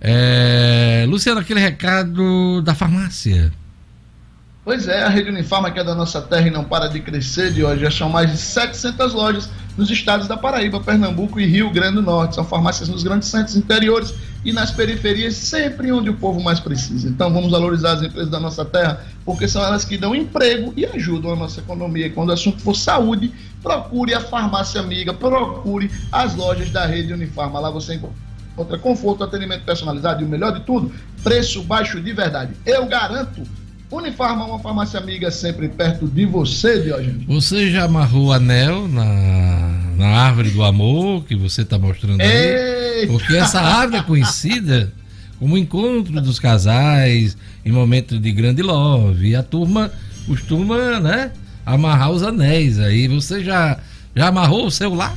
É... Luciano, aquele recado da farmácia. Pois é, a rede Unifarma, que é da nossa terra e não para de crescer de hoje, já são mais de 700 lojas nos estados da Paraíba, Pernambuco e Rio Grande do Norte. São farmácias nos grandes centros interiores e nas periferias, sempre onde o povo mais precisa. Então vamos valorizar as empresas da nossa terra, porque são elas que dão emprego e ajudam a nossa economia. Quando o assunto for saúde, procure a farmácia amiga, procure as lojas da rede Unifarma. Lá você encontra conforto, atendimento personalizado e o melhor de tudo, preço baixo de verdade. Eu garanto Unifarma, uma farmácia amiga sempre perto de você, Diógenes. Você já amarrou o anel na, na árvore do amor que você está mostrando aí? Porque essa árvore é conhecida como encontro dos casais em momentos de grande love. E a turma costuma, né, amarrar os anéis aí. Você já, já amarrou o seu lá?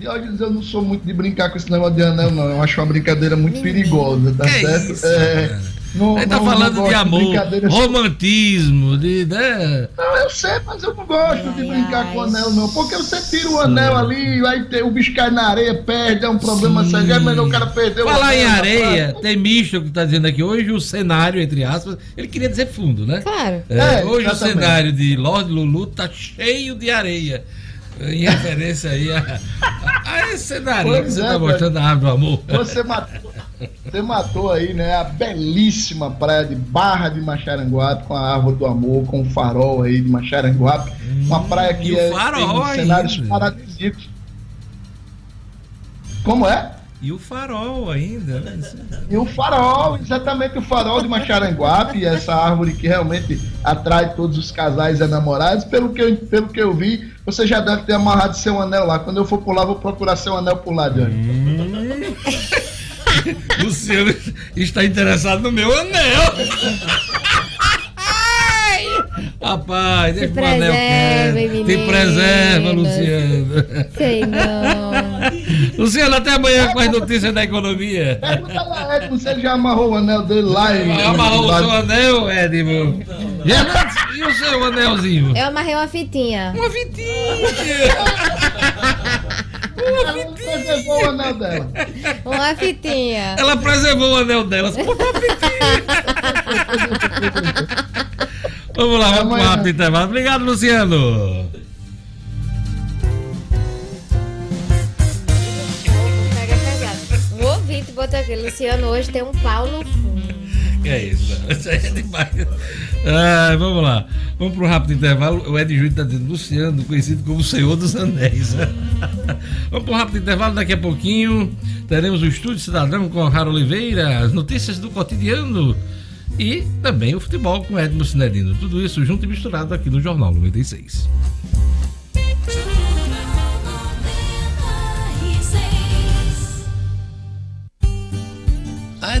Diógenes, eu não sou muito de brincar com esse negócio de anel, não. Eu acho uma brincadeira muito perigosa, tá que certo? Isso, é. Não, Ele tá não, falando não de amor, romantismo, de. Né? Não, eu sei, mas eu não gosto ai, de brincar ai, com o anel, não. Porque você tira o anel ali, aí tem, o bicho cai na areia, perde, é um problema sério. É melhor o cara perder Falar o anel. Falar em areia, tem misto que tá dizendo aqui hoje, o cenário, entre aspas, ele queria dizer fundo, né? Claro. É, é, hoje exatamente. o cenário de Lord Lulu tá cheio de areia em referência aí a, a, a esse cenário pois que você é, mostrando a árvore do amor. Você matou, você matou aí, né, a belíssima praia de Barra de Macharanguape com a árvore do amor, com o farol aí de Macharanguape. Hum, uma praia que é, farol tem cenários paradisíacos. Como é? E o farol ainda, né? E o farol, exatamente o farol de Macharanguape, essa árvore que realmente atrai todos os casais e namorados. Pelo que eu, pelo que eu vi, você já deve ter amarrado seu anel lá. Quando eu for por lá, vou procurar seu anel por lá, Johnny. Hum. Luciano está interessado no meu anel. Rapaz, deixa o anel quieto. Te preserva, Luciano. Sei não. Luciano, até amanhã com as notícias da economia. Pergunta lá, Edmo, se ele já amarrou o anel dele lá. Em, já amarrou o seu anel, Edmo? E o seu anelzinho? Eu amarrei uma fitinha. Uma fitinha. Uma fitinha. Ela preservou o anel dela. Uma fitinha. Ela preservou o anel dela. Você botou uma fitinha. Vamos lá, vamos para o intervalo. Obrigado, Luciano. O ouvinte botou aqui, Luciano hoje tem um pau no fundo. Que é isso, isso aí é demais. Ah, vamos lá, vamos para um rápido intervalo. O Ed Júnior está dizendo Luciano, conhecido como Senhor dos Anéis. vamos para um rápido intervalo, daqui a pouquinho teremos o Estúdio Cidadão com Rara Oliveira, as notícias do cotidiano e também o futebol com Edmo Cinedino. Tudo isso junto e misturado aqui no Jornal 96.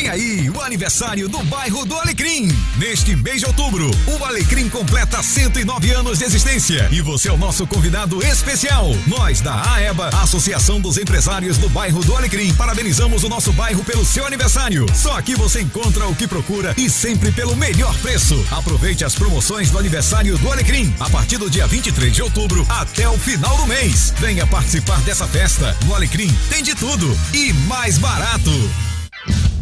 Vem aí o aniversário do bairro do Alecrim. Neste mês de outubro, o Alecrim completa 109 anos de existência e você é o nosso convidado especial. Nós da AEBA, Associação dos Empresários do Bairro do Alecrim, parabenizamos o nosso bairro pelo seu aniversário. Só aqui você encontra o que procura e sempre pelo melhor preço. Aproveite as promoções do aniversário do Alecrim a partir do dia 23 de outubro até o final do mês. Venha participar dessa festa. No Alecrim tem de tudo e mais barato.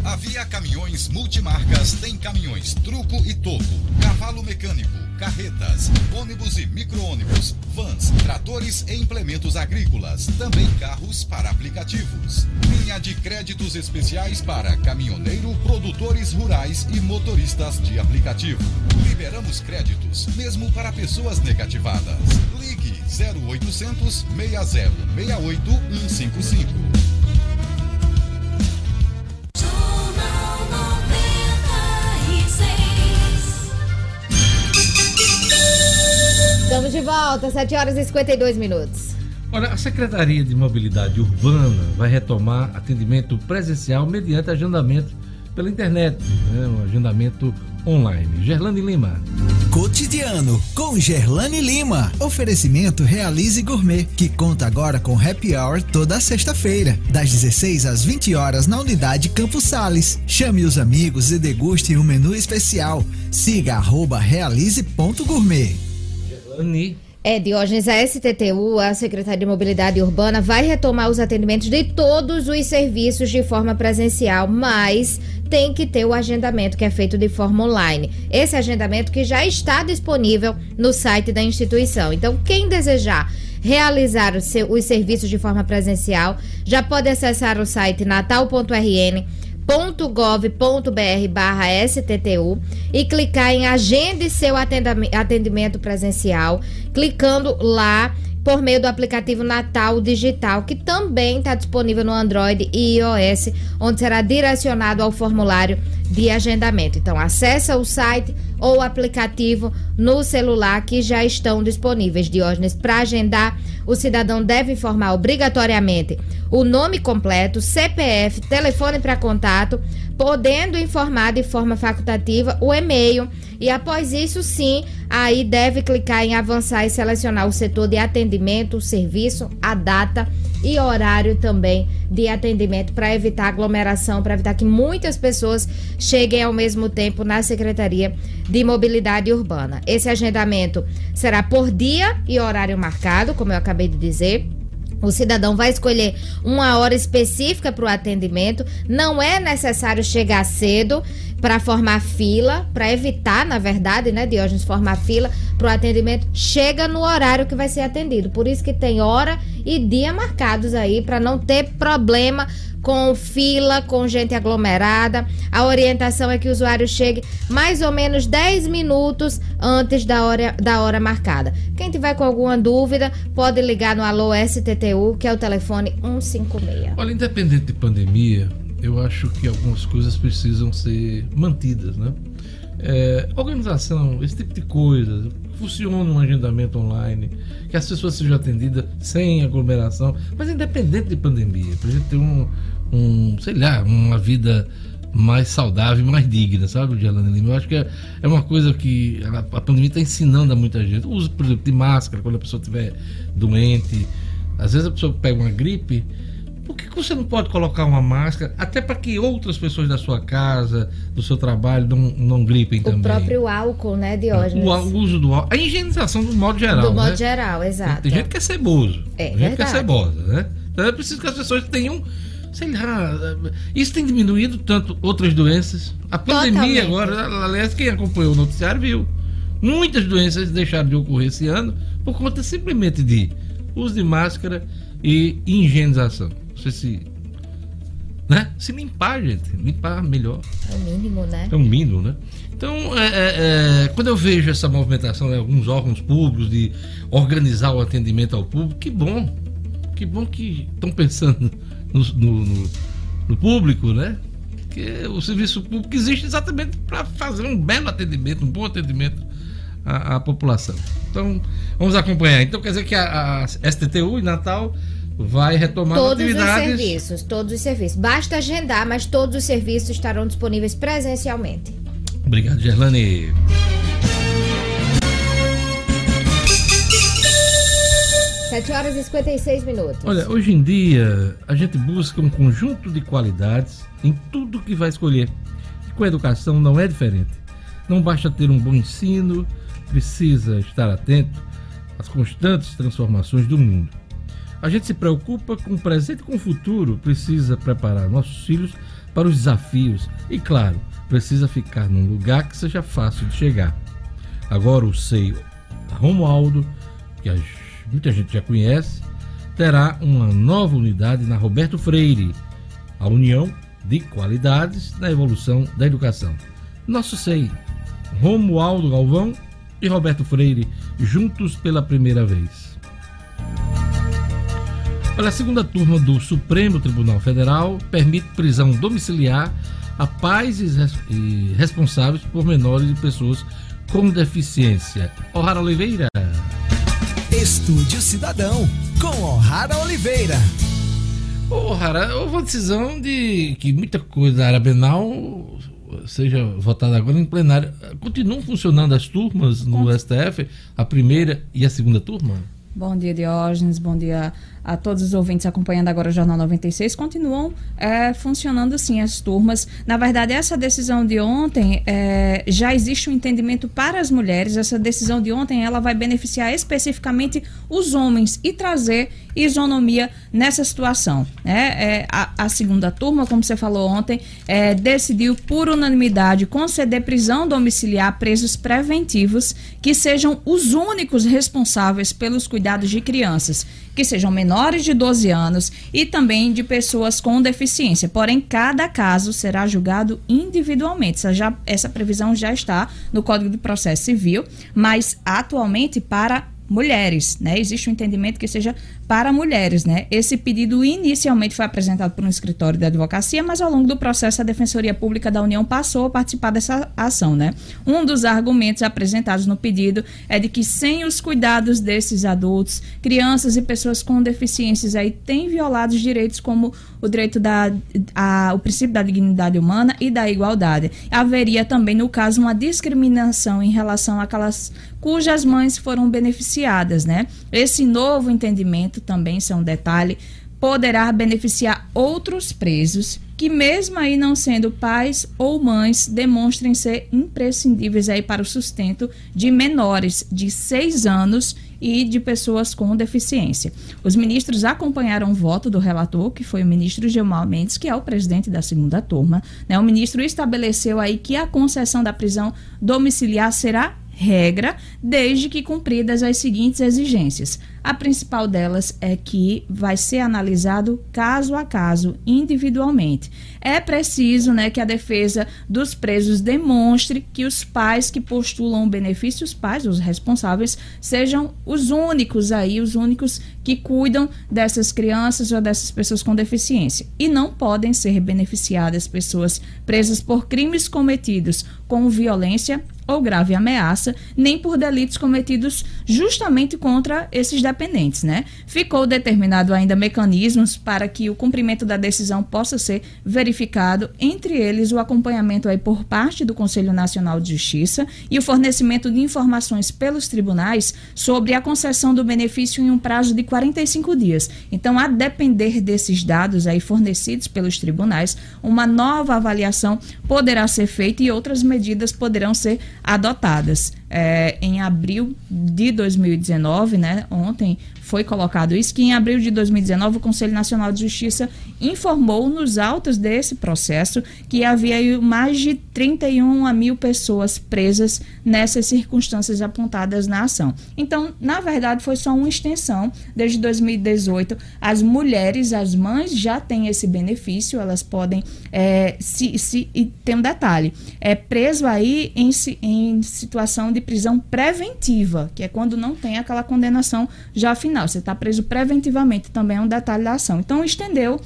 A Via Caminhões Multimarcas tem caminhões truco e toco, cavalo mecânico, carretas, ônibus e micro-ônibus, vans, tratores e implementos agrícolas, também carros para aplicativos. Linha de créditos especiais para caminhoneiro, produtores rurais e motoristas de aplicativo. Liberamos créditos mesmo para pessoas negativadas. Ligue 0800 6068 155. Estamos de volta, 7 horas e 52 minutos. Olha, a Secretaria de Mobilidade Urbana vai retomar atendimento presencial mediante agendamento pela internet, né, um agendamento online. Gerlane Lima. Cotidiano, com Gerlane Lima. Oferecimento Realize Gourmet, que conta agora com happy hour toda sexta-feira, das 16 às 20 horas na unidade Campos Sales. Chame os amigos e deguste um menu especial. Siga arroba realize.gourmet. Gerlane. É, Diógenes, a STTU, a Secretaria de Mobilidade Urbana, vai retomar os atendimentos de todos os serviços de forma presencial, mas tem que ter o agendamento que é feito de forma online. Esse agendamento que já está disponível no site da instituição. Então, quem desejar realizar os serviços de forma presencial, já pode acessar o site natal.rn .gov.br barra STTU e clicar em agende seu atendimento presencial, clicando lá por meio do aplicativo Natal Digital, que também está disponível no Android e iOS, onde será direcionado ao formulário de agendamento. Então, acessa o site ou aplicativo no celular que já estão disponíveis. Diógenes, para agendar, o cidadão deve informar obrigatoriamente o nome completo, CPF, telefone para contato, podendo informar de forma facultativa o e-mail. E após isso, sim, aí deve clicar em avançar e selecionar o setor de atendimento, o serviço, a data e horário também de atendimento para evitar aglomeração, para evitar que muitas pessoas cheguem ao mesmo tempo na Secretaria de Mobilidade Urbana. Esse agendamento será por dia e horário marcado, como eu acabei de dizer. O cidadão vai escolher uma hora específica para o atendimento. Não é necessário chegar cedo para formar fila, para evitar, na verdade, né, Diógenes, formar fila para o atendimento. Chega no horário que vai ser atendido. Por isso que tem hora e dia marcados aí para não ter problema com fila, com gente aglomerada. A orientação é que o usuário chegue mais ou menos 10 minutos antes da hora, da hora marcada. Quem tiver com alguma dúvida, pode ligar no Alô STTU, que é o telefone 156. Olha, independente de pandemia, eu acho que algumas coisas precisam ser mantidas, né? É, organização, esse tipo de coisa, funciona um agendamento online, que as pessoas sejam atendidas sem aglomeração, mas independente de pandemia, para a gente ter um, um, sei lá, uma vida mais saudável mais digna, sabe, Dialana Lima? Eu acho que é, é uma coisa que a, a pandemia está ensinando a muita gente. O uso, por exemplo, de máscara quando a pessoa estiver doente. Às vezes a pessoa pega uma gripe. Por que, você não pode colocar uma máscara até para que outras pessoas da sua casa, do seu trabalho, não, não gripem o também? O próprio álcool, né, Diógenes? O, o, uso do álcool. A higienização do modo geral. Do modo né? geral, exato. Tem, tem gente que é ceboso. É, tem gente que é cebosa, né? Então é preciso que as pessoas tenham sei lá, isso tem diminuído tanto outras doenças. A pandemia Totalmente. agora, aliás, quem acompanhou o noticiário viu. Muitas doenças deixaram de ocorrer esse ano por conta simplesmente de uso de máscara e higienização. Sei se. Né? Se limpar, gente. Limpar melhor. É o mínimo, né? É o mínimo, né? Então, é, é, é, quando eu vejo essa movimentação em alguns órgãos públicos de organizar o atendimento ao público, que bom. Que bom que estão pensando no, no, no público, né? Que o serviço público existe exatamente para fazer um belo atendimento, um bom atendimento à, à, população. Então, vamos acompanhar. Então, quer dizer que a, a STTU em Natal vai retomar todos atividades. Todos os serviços, todos os serviços. Basta agendar, mas todos os serviços estarão disponíveis presencialmente. Obrigado, Gerlane. 7 horas e 56 minutos. Olha, hoje em dia a gente busca um conjunto de qualidades em tudo que vai escolher. E com a educação não é diferente. Não basta ter um bom ensino, precisa estar atento às constantes transformações do mundo. A gente se preocupa com o presente e com o futuro, precisa preparar nossos filhos para os desafios e, claro, precisa ficar num lugar que seja fácil de chegar. Agora o SEI Romualdo, que muita gente já conhece, terá uma nova unidade na Roberto Freire, a União de Qualidades na Evolução da Educação. Nosso SEI, Romualdo Galvão e Roberto Freire, juntos pela primeira vez. Olha, a segunda turma do Supremo Tribunal Federal permite prisão domiciliar a pais e responsáveis por menores e pessoas com deficiência. O'Hara Oliveira. Estúdio Cidadão, com O'Hara Oliveira. Ô, Rara, houve uma decisão de que muita coisa da área penal seja votada agora em plenário. Continuam funcionando as turmas no STF, a primeira e a segunda turma? Bom dia, Diógenes. Bom dia a todos os ouvintes acompanhando agora o Jornal 96, continuam é, funcionando sim as turmas. Na verdade, essa decisão de ontem é, já existe um entendimento para as mulheres. Essa decisão de ontem ela vai beneficiar especificamente os homens e trazer isonomia nessa situação. Né? É, a, a, segunda turma, como você falou ontem, é, decidiu por unanimidade conceder prisão domiciliar a presos preventivos que sejam os únicos responsáveis pelos cuidados de crianças que sejam menores de 12 anos e também de pessoas com deficiência. Porém, cada caso será julgado individualmente. Essa, já, essa previsão já está no Código de Processo Civil, mas atualmente para mulheres, né? Existe um entendimento que seja para mulheres, né? Esse pedido inicialmente foi apresentado por um escritório de advocacia, mas ao longo do processo a Defensoria Pública da União passou a participar dessa ação, né? Um dos argumentos apresentados no pedido é de que sem os cuidados desses adultos, crianças e pessoas com deficiências aí têm violado os direitos como o direito da a, o princípio da dignidade humana e da igualdade. Haveria também no caso uma discriminação em relação àquelas cujas mães foram beneficiadas, né? Esse novo entendimento também, isso é um detalhe, poderá beneficiar outros presos que mesmo aí não sendo pais ou mães, demonstrem ser imprescindíveis aí para o sustento de menores de 6 anos e de pessoas com deficiência. Os ministros acompanharam o voto do relator, que foi o ministro Gilmar Mendes, que é o presidente da segunda turma. Né? O ministro estabeleceu aí que a concessão da prisão domiciliar será regra, desde que cumpridas as seguintes exigências. A principal delas é que vai ser analisado caso a caso, individualmente. É preciso né, que a defesa dos presos demonstre que os pais que postulam benefícios, pais, os responsáveis, sejam os únicos aí, os únicos que cuidam dessas crianças ou dessas pessoas com deficiência. E não podem ser beneficiadas pessoas presas por crimes cometidos com violência ou grave ameaça, nem por delitos cometidos justamente contra esses dependentes, né? Ficou determinado ainda mecanismos para que o cumprimento da decisão possa ser verificado, entre eles o acompanhamento aí por parte do Conselho Nacional de Justiça e o fornecimento de informações pelos tribunais sobre a concessão do benefício em um prazo de 45 dias. Então, a depender desses dados aí fornecidos pelos tribunais, uma nova avaliação poderá ser feita e outras medidas poderão ser adotadas. É, em abril de 2019, né, ontem foi colocado isso, que em abril de 2019 o Conselho Nacional de Justiça informou nos autos desse processo que havia mais de 31 mil pessoas presas nessas circunstâncias apontadas na ação. Então, na verdade, foi só uma extensão. Desde 2018, as mulheres, as mães já têm esse benefício, elas podem é, se, se, e tem um detalhe, é preso aí em, em situação de prisão preventiva, que é quando não tem aquela condenação já final você está preso preventivamente, também é um detalhe da ação. Então, estendeu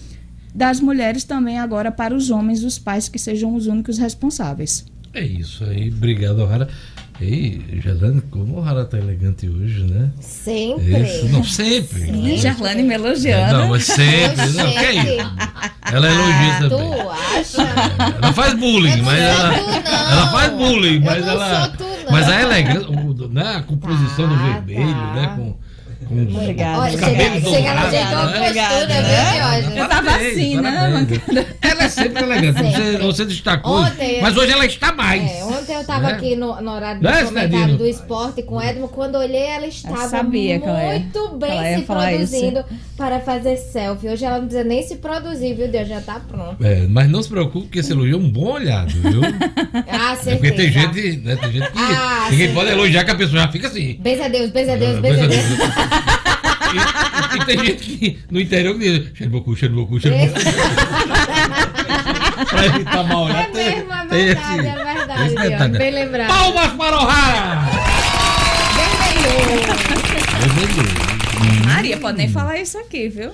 das mulheres também agora para os homens, os pais que sejam os únicos responsáveis. É isso aí, obrigado, Rara. Ei, Gerlane, como a Rara tá elegante hoje, né? Sempre. Isso, não, sempre. Sim, né? Gerlane me elogiando. Não, mas sempre. não, que é isso? Ela elogia ah, também. Tu acha? Ela faz bullying, mas ela. Ela faz bullying, mas ela. Tu, mas a elegância, né? A composição tá, do vermelho, tá. né? Com Obrigada. Olha, chega, chega ela ajeitou a postura, viu, Eu tava assim, né? Ela é sempre elegante. Você, você destacou. Ontem, mas hoje ela está mais. É, ontem eu estava é. aqui no, no horário do é, comentário do esporte com o Edmo. Quando olhei, ela estava muito bem se produzindo isso. para fazer selfie. Hoje ela não precisa nem se produzir, viu, Deus? Já está pronto. É, mas não se preocupe, que esse elogio é um bom olhado, viu? ah, certeza. É porque tem gente, né, tem gente que ah, ninguém pode elogiar que a pessoa já fica assim. Beijo a Deus, beijo a Deus, beijo a Deus. E, e, tem gente que no interior que diz cheiro de bocu, cheiro bocu, cheiro de bocu. pra evitar mal É mesmo, é verdade, é verdade. Detalhe, bem lembrado. Palmas para o Rara! Maria, pode nem falar isso aqui, viu?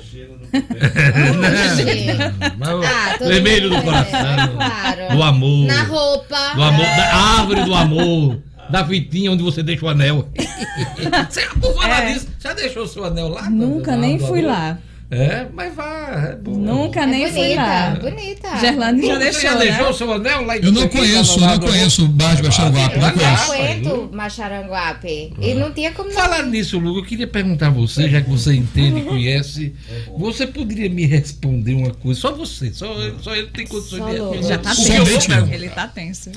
ah, vermelho do coração. É, claro. Do amor. Na roupa. Do amor, da árvore do amor da fitinha onde você deixa o anel. você, por falar é. disso, já deixou o seu anel lá? Nunca, nem fui lá. É, mas vá. É. Nunca nem É fui lá. bonita, bonita. Gerlane já Você deixou, já né? deixou o seu anel lá em Eu não conheço, não conheço o bar de Baixaranguape, Eu não conheço. Macharanguape. E não tinha como. Falar nisso, Lugo, eu queria perguntar a você, já que você entende e conhece, você poderia me responder uma coisa? Só você, só, só ele tem condições Só de responder. Já tá O que eu vou Somente eu. perguntar? Ele tá tenso.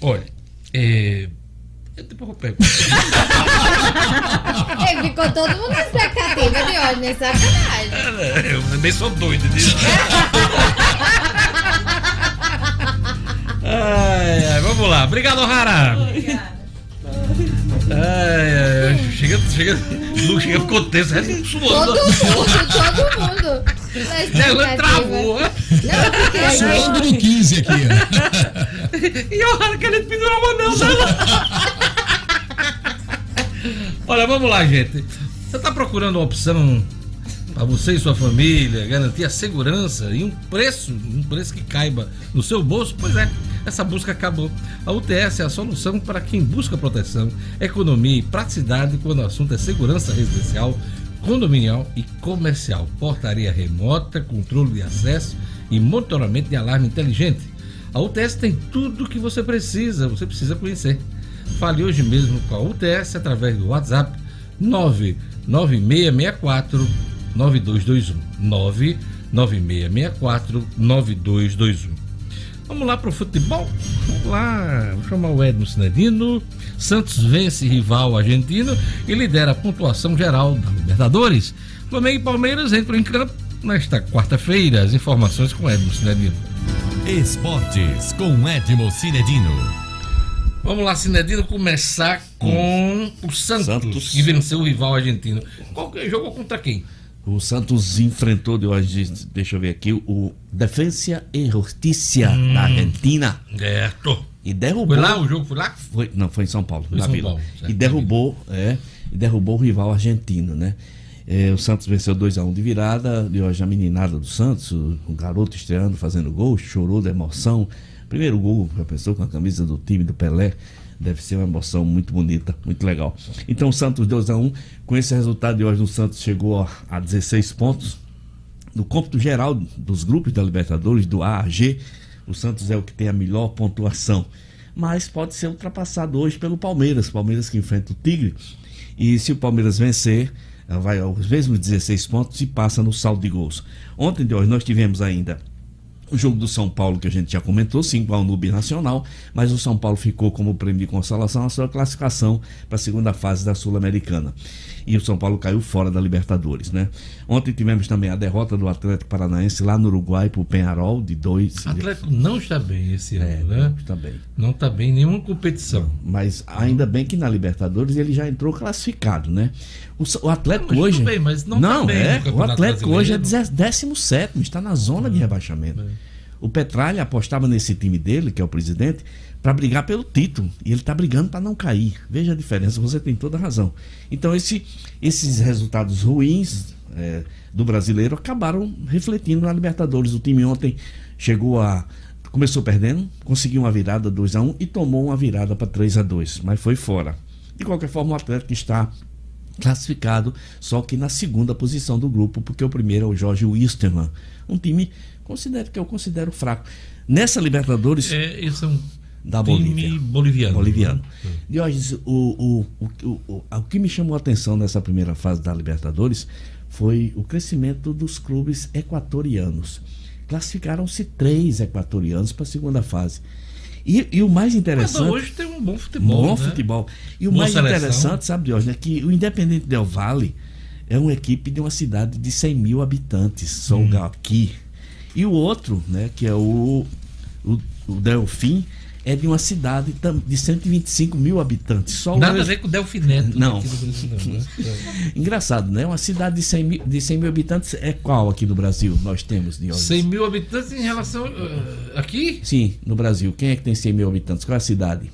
Olha, é. Eu Depois eu pego. Ele ficou todo mundo na expectativa de hoje, né? Sacanagem. Eu também sou doido disso. Ai, ai, vamos lá. Obrigado, Rara. Ai, ai, chega, chega, Lu chega, ficou tenso, é. Todo mundo, todo mundo. Ela travou. Não, eu Suando no 15 aqui. E o Rara querendo pendurar o anel dela. Olha, vamos lá, gente. Você está procurando uma opção para você e sua família garantir a segurança e um preço, um preço que caiba no seu bolso? Pois é, essa busca acabou. A UTS é a solução para quem busca proteção, economia e praticidade quando o assunto é segurança residencial, condominial e comercial. Portaria remota, controle de acesso e monitoramento de alarme inteligente. A UTS tem tudo o que você precisa, você precisa conhecer. Fale hoje mesmo com a UTS através do WhatsApp 99664 9221. 99664 9221. Vamos lá pro futebol? Vamos lá, vou chamar o Edmo Cinedino. Santos vence rival argentino e lidera a pontuação geral da Libertadores. Flamengo e Palmeiras entram em campo nesta quarta-feira. As informações com Edmo Cinedino. Esportes com Edmo Cinedino. Vamos lá, Cinedino, começar com o Santos, Santos. que venceu o rival argentino. Qual jogou contra quem? O Santos enfrentou deixa eu ver aqui, o Defensa e Justicia da Argentina Certo. e derrubou. Foi lá o jogo? Foi lá? Foi- não, foi em São Paulo, Foi na São Vila. Paulo, certo, e derrubou, é, e derrubou o rival argentino, né? É, o Santos venceu 2x1 de virada, de hoje a meninada do Santos, o garoto estreando, fazendo gol, chorou da emoção. Primeiro gol, a pessoa com a camisa do time do Pelé, deve ser uma emoção muito bonita, muito legal. Então o Santos 2x1, com esse resultado de hoje o Santos chegou a, a 16 pontos. No cômputo geral dos grupos da Libertadores, do A a G, o Santos é o que tem a melhor pontuação. Mas pode ser ultrapassado hoje pelo Palmeiras. Palmeiras que enfrenta o Tigre. E se o Palmeiras vencer, vai aos mesmos 16 pontos e passa no saldo de gols. Ontem de hoje nós tivemos ainda o jogo do São Paulo, que a gente já comentou, 5 ao no Binacional, mas o São Paulo ficou como prêmio de consolação a sua classificação para a segunda fase da Sul-Americana. E o São Paulo caiu fora da Libertadores, né? Ontem tivemos também a derrota do Atlético Paranaense lá no Uruguai para o Penharol, de 2. O Atlético não está bem esse É, ano, né? está bem. Não está bem em nenhuma competição. Mas ainda bem que na Libertadores ele já entrou classificado, né? O, o Atlético Não, hoje. bem, mas não tá é. O Atlético hoje é Brasileiro. 17, está na zona de rebaixamento. O Petralha apostava nesse time dele, que é o presidente, para brigar pelo título. E ele está brigando para não cair. Veja a diferença, você tem toda a razão. Então, esse- esses resultados ruins é, do brasileiro acabaram refletindo na Libertadores. O time ontem chegou a. Começou perdendo, conseguiu uma virada 2 a 1 e tomou uma virada para 3 a 2 mas foi fora. De qualquer forma, o Atlético está classificado, só que na segunda posição do grupo, porque o primeiro é o Jorge Wisterman, um time considero que eu considero fraco. Nessa Libertadores É, esse é um da time Bolívia. boliviano. Boliviano. né? Diógenes, o, o, o, o, o, o que me chamou a atenção nessa primeira fase da Libertadores foi o crescimento dos clubes equatorianos. Classificaram-se três equatorianos para a segunda fase. E, e o mais Mas interessante. hoje tem um bom futebol. Bom né? futebol. E o Boa mais seleção. interessante, sabe, Diógenes, é que o Independente Del Valle é uma equipe de uma cidade de 100 mil habitantes, só Hum. o aqui. E o outro, né, que é o, o, o Delfim, é de uma cidade de 125 mil habitantes. Só o Nada a Delfim- ver com o Delfineto. Não. Brasil, não, né? Engraçado, né? Uma cidade de 100 mil, de 100 mil habitantes é qual aqui no Brasil? Nós temos, Diógenes? 100 mil habitantes em relação. eh, aqui? Sim, no Brasil. Quem é que tem 100 mil habitantes? Qual é a cidade?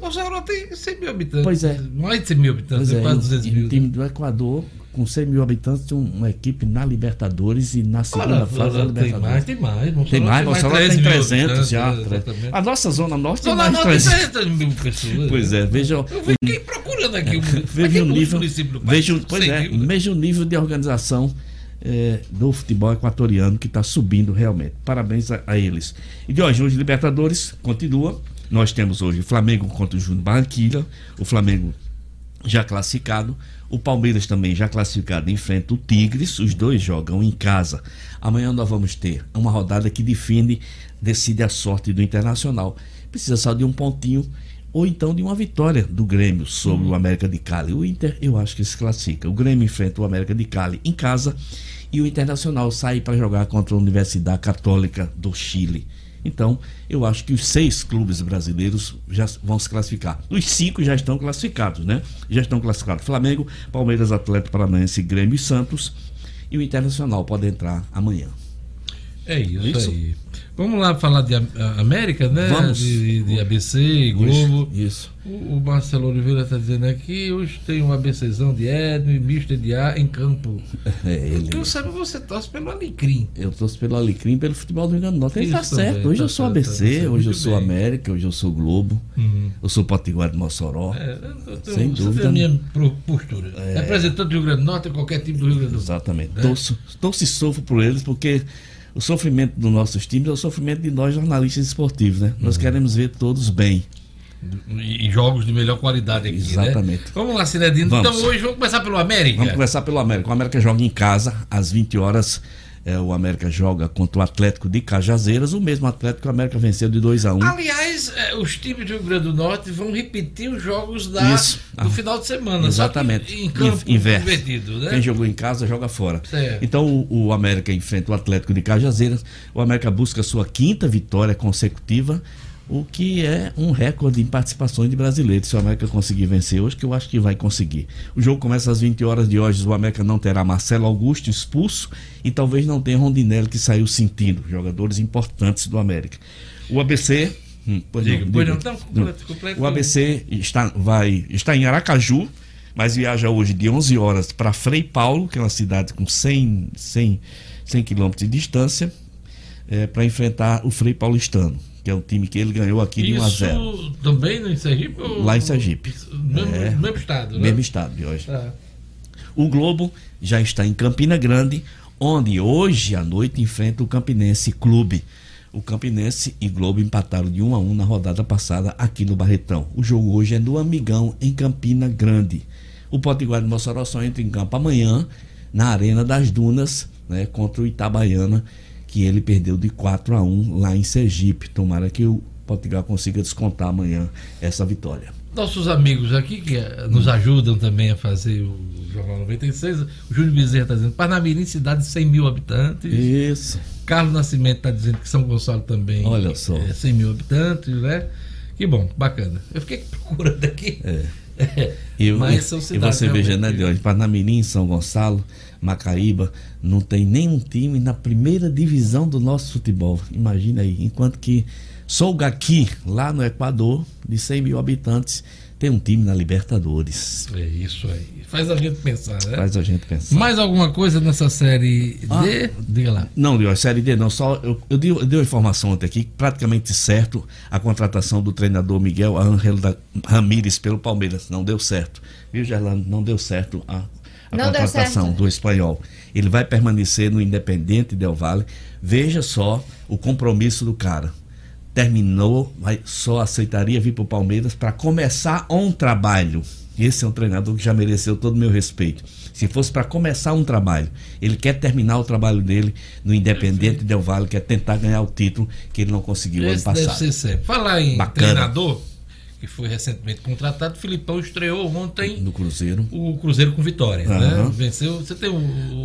Mossoró tem 100 mil habitantes. Pois é. Mais de 100 mil habitantes, é, é, quase e o- 200 e mil. o time do Equador, com 100 mil habitantes, tem uma equipe na Libertadores e na segunda Olha, fase da tem Libertadores. mais, tem mais. Tem mais, Mossoró tem 300 mil 300 habitantes, já. é, exatamente. A nossa Zona Norte tem Zona mais Norte 300. 300 mil pessoas. Pois é, veja. Eu fiquei procurando aqui um. Veja o nível, veja, o- pois 100 é, mil, né? veja o nível de organização eh, do futebol equatoriano que está subindo realmente. Parabéns a, a eles. E de hoje, hoje Libertadores continua. Nós temos hoje Flamengo contra o Júnior Barranquilla. O Flamengo já classificado. O Palmeiras também já classificado enfrenta o Tigres. Os dois jogam em casa. Amanhã nós vamos ter uma rodada que define, decide a sorte do Internacional. Precisa só de um pontinho ou então de uma vitória do Grêmio sobre o América de Cali. O Inter, eu acho que se classifica. O Grêmio enfrenta o América de Cali em casa e o Internacional sai para jogar contra a Universidade Católica do Chile. Então, eu acho que os seis clubes brasileiros já vão se classificar. Os cinco já estão classificados, né? Já estão classificados. Flamengo, Palmeiras, Atlético Paranaense, Grêmio e Santos. E o Internacional pode entrar amanhã. É isso, Isso. aí. Vamos lá falar de América, né? Vamos. De, de- ABC, Globo. Isso. O, o Marcelo Oliveira está dizendo aqui, hoje tem um ABCzão de Edno e Mister de A em campo. É ele. Eu sabe, você torce pelo Alecrim. Eu torço pelo Alecrim, pelo futebol do Rio Grande do Norte. Ele Isso tá certo. também, Hoje tá eu sou certo, ABC, tá hoje eu sou bem. América, hoje eu sou Globo. Uhum. Eu sou Potiguar de Mossoró. É, eu Sem você dúvida. tem a minha postura. É. Representante do Rio Grande do Norte é qualquer time do Rio Grande do Norte. Exatamente. Né? Torço, torço e sofro por eles, porque o sofrimento dos nossos times é o sofrimento de nós jornalistas esportivos, né? Nós Uhum. queremos ver todos bem. E, jogos de melhor qualidade aqui, Exatamente. né? Vamos lá, Cinedino. Então hoje vamos começar pelo América. Vamos começar pelo América. O América joga em casa, às 20 horas. É, o América joga contra o Atlético de Cajazeiras, o mesmo Atlético que o América venceu de 2 a 1 Aliás, eh, os times do Rio Grande do Norte vão repetir os jogos da, Isso. do Ah. final de semana. Exatamente. Em campo In- inverte. invertido, né? Quem jogou em casa joga fora. Certo. Então o, o América enfrenta o Atlético de Cajazeiras. O América busca sua quinta vitória consecutiva, o que é um recorde em participações de brasileiros. Se o América conseguir vencer hoje, que eu acho que vai conseguir. O jogo começa às 20 horas de hoje. O América não terá Marcelo Augusto expulso e talvez não tenha Rondinelli que saiu sentindo. Jogadores importantes do América. O ABC. Hum, pois Diga, não, diga. não, completa- completa O ABC está, vai, está em Aracaju, mas viaja hoje de 11 horas para Frei Paulo, que é uma cidade com 100, 100, 100 quilômetros de distância, para enfrentar o Frei Paulistano, que é um time que ele ganhou aqui de 1 a 0 Isso também em Sergipe? ou- Lá em Sergipe. Mesmo, É. mesmo estado, né? Mesmo estado de hoje. Tá. O Globo já está em Campina Grande, onde hoje à noite enfrenta o Campinense Clube. O Campinense e Globo empataram de 1 a 1 na rodada passada aqui no Barretão. O jogo hoje é no Amigão, em Campina Grande. O Potiguar de Mossoró só entra em campo amanhã, na Arena das Dunas, né, contra o Itabaiana, que ele perdeu de 4 a 1 lá em Sergipe. Tomara que o Potiguar consiga descontar amanhã essa vitória. Nossos amigos aqui que eh, nos ajudam também a fazer o Jornal 96, o Júlio Bezerra está dizendo Parnamirim, cidade de 100 mil habitantes. Isso. Carlos Nascimento está dizendo que São Gonçalo também Olha só. é 100 mil habitantes, né? Que bom, bacana. Eu fiquei procurando aqui. É. E, Mas são e cidades você veja, né, hoje, Parnamirim, São Gonçalo, Macaíba, não tem nenhum time na primeira divisão do nosso futebol. Imagina aí. Enquanto que Sougaqui, lá no Equador, de 100 mil habitantes, tem um time na Libertadores. É isso aí. Faz a gente pensar, né? Faz a gente pensar. Mais alguma coisa nessa série D? Ah. Diga lá. Não, Dior, Série D não. Só, eu, eu, dei, eu dei uma informação ontem aqui, praticamente certo, a contratação do treinador Miguel Ángel Ramírez pelo Palmeiras. Não deu certo. Viu, Gerlando? Não deu certo a, a Não deu contratação certo. do espanhol. Ele vai permanecer no Independente Del Valle. Veja só o compromisso do cara. Terminou, mas só aceitaria vir para o Palmeiras para começar um trabalho. Esse é um treinador que já mereceu todo o meu respeito. Se fosse para começar um trabalho, ele quer terminar o trabalho dele no Independente Del Valle, quer tentar ganhar o título que ele não conseguiu Esse ano deve passado. ser sério. Falar em Bacana. treinador, que foi recentemente contratado, o Filipão estreou ontem No Cruzeiro. o Cruzeiro com vitória, né? Aham. Venceu. Você tem o,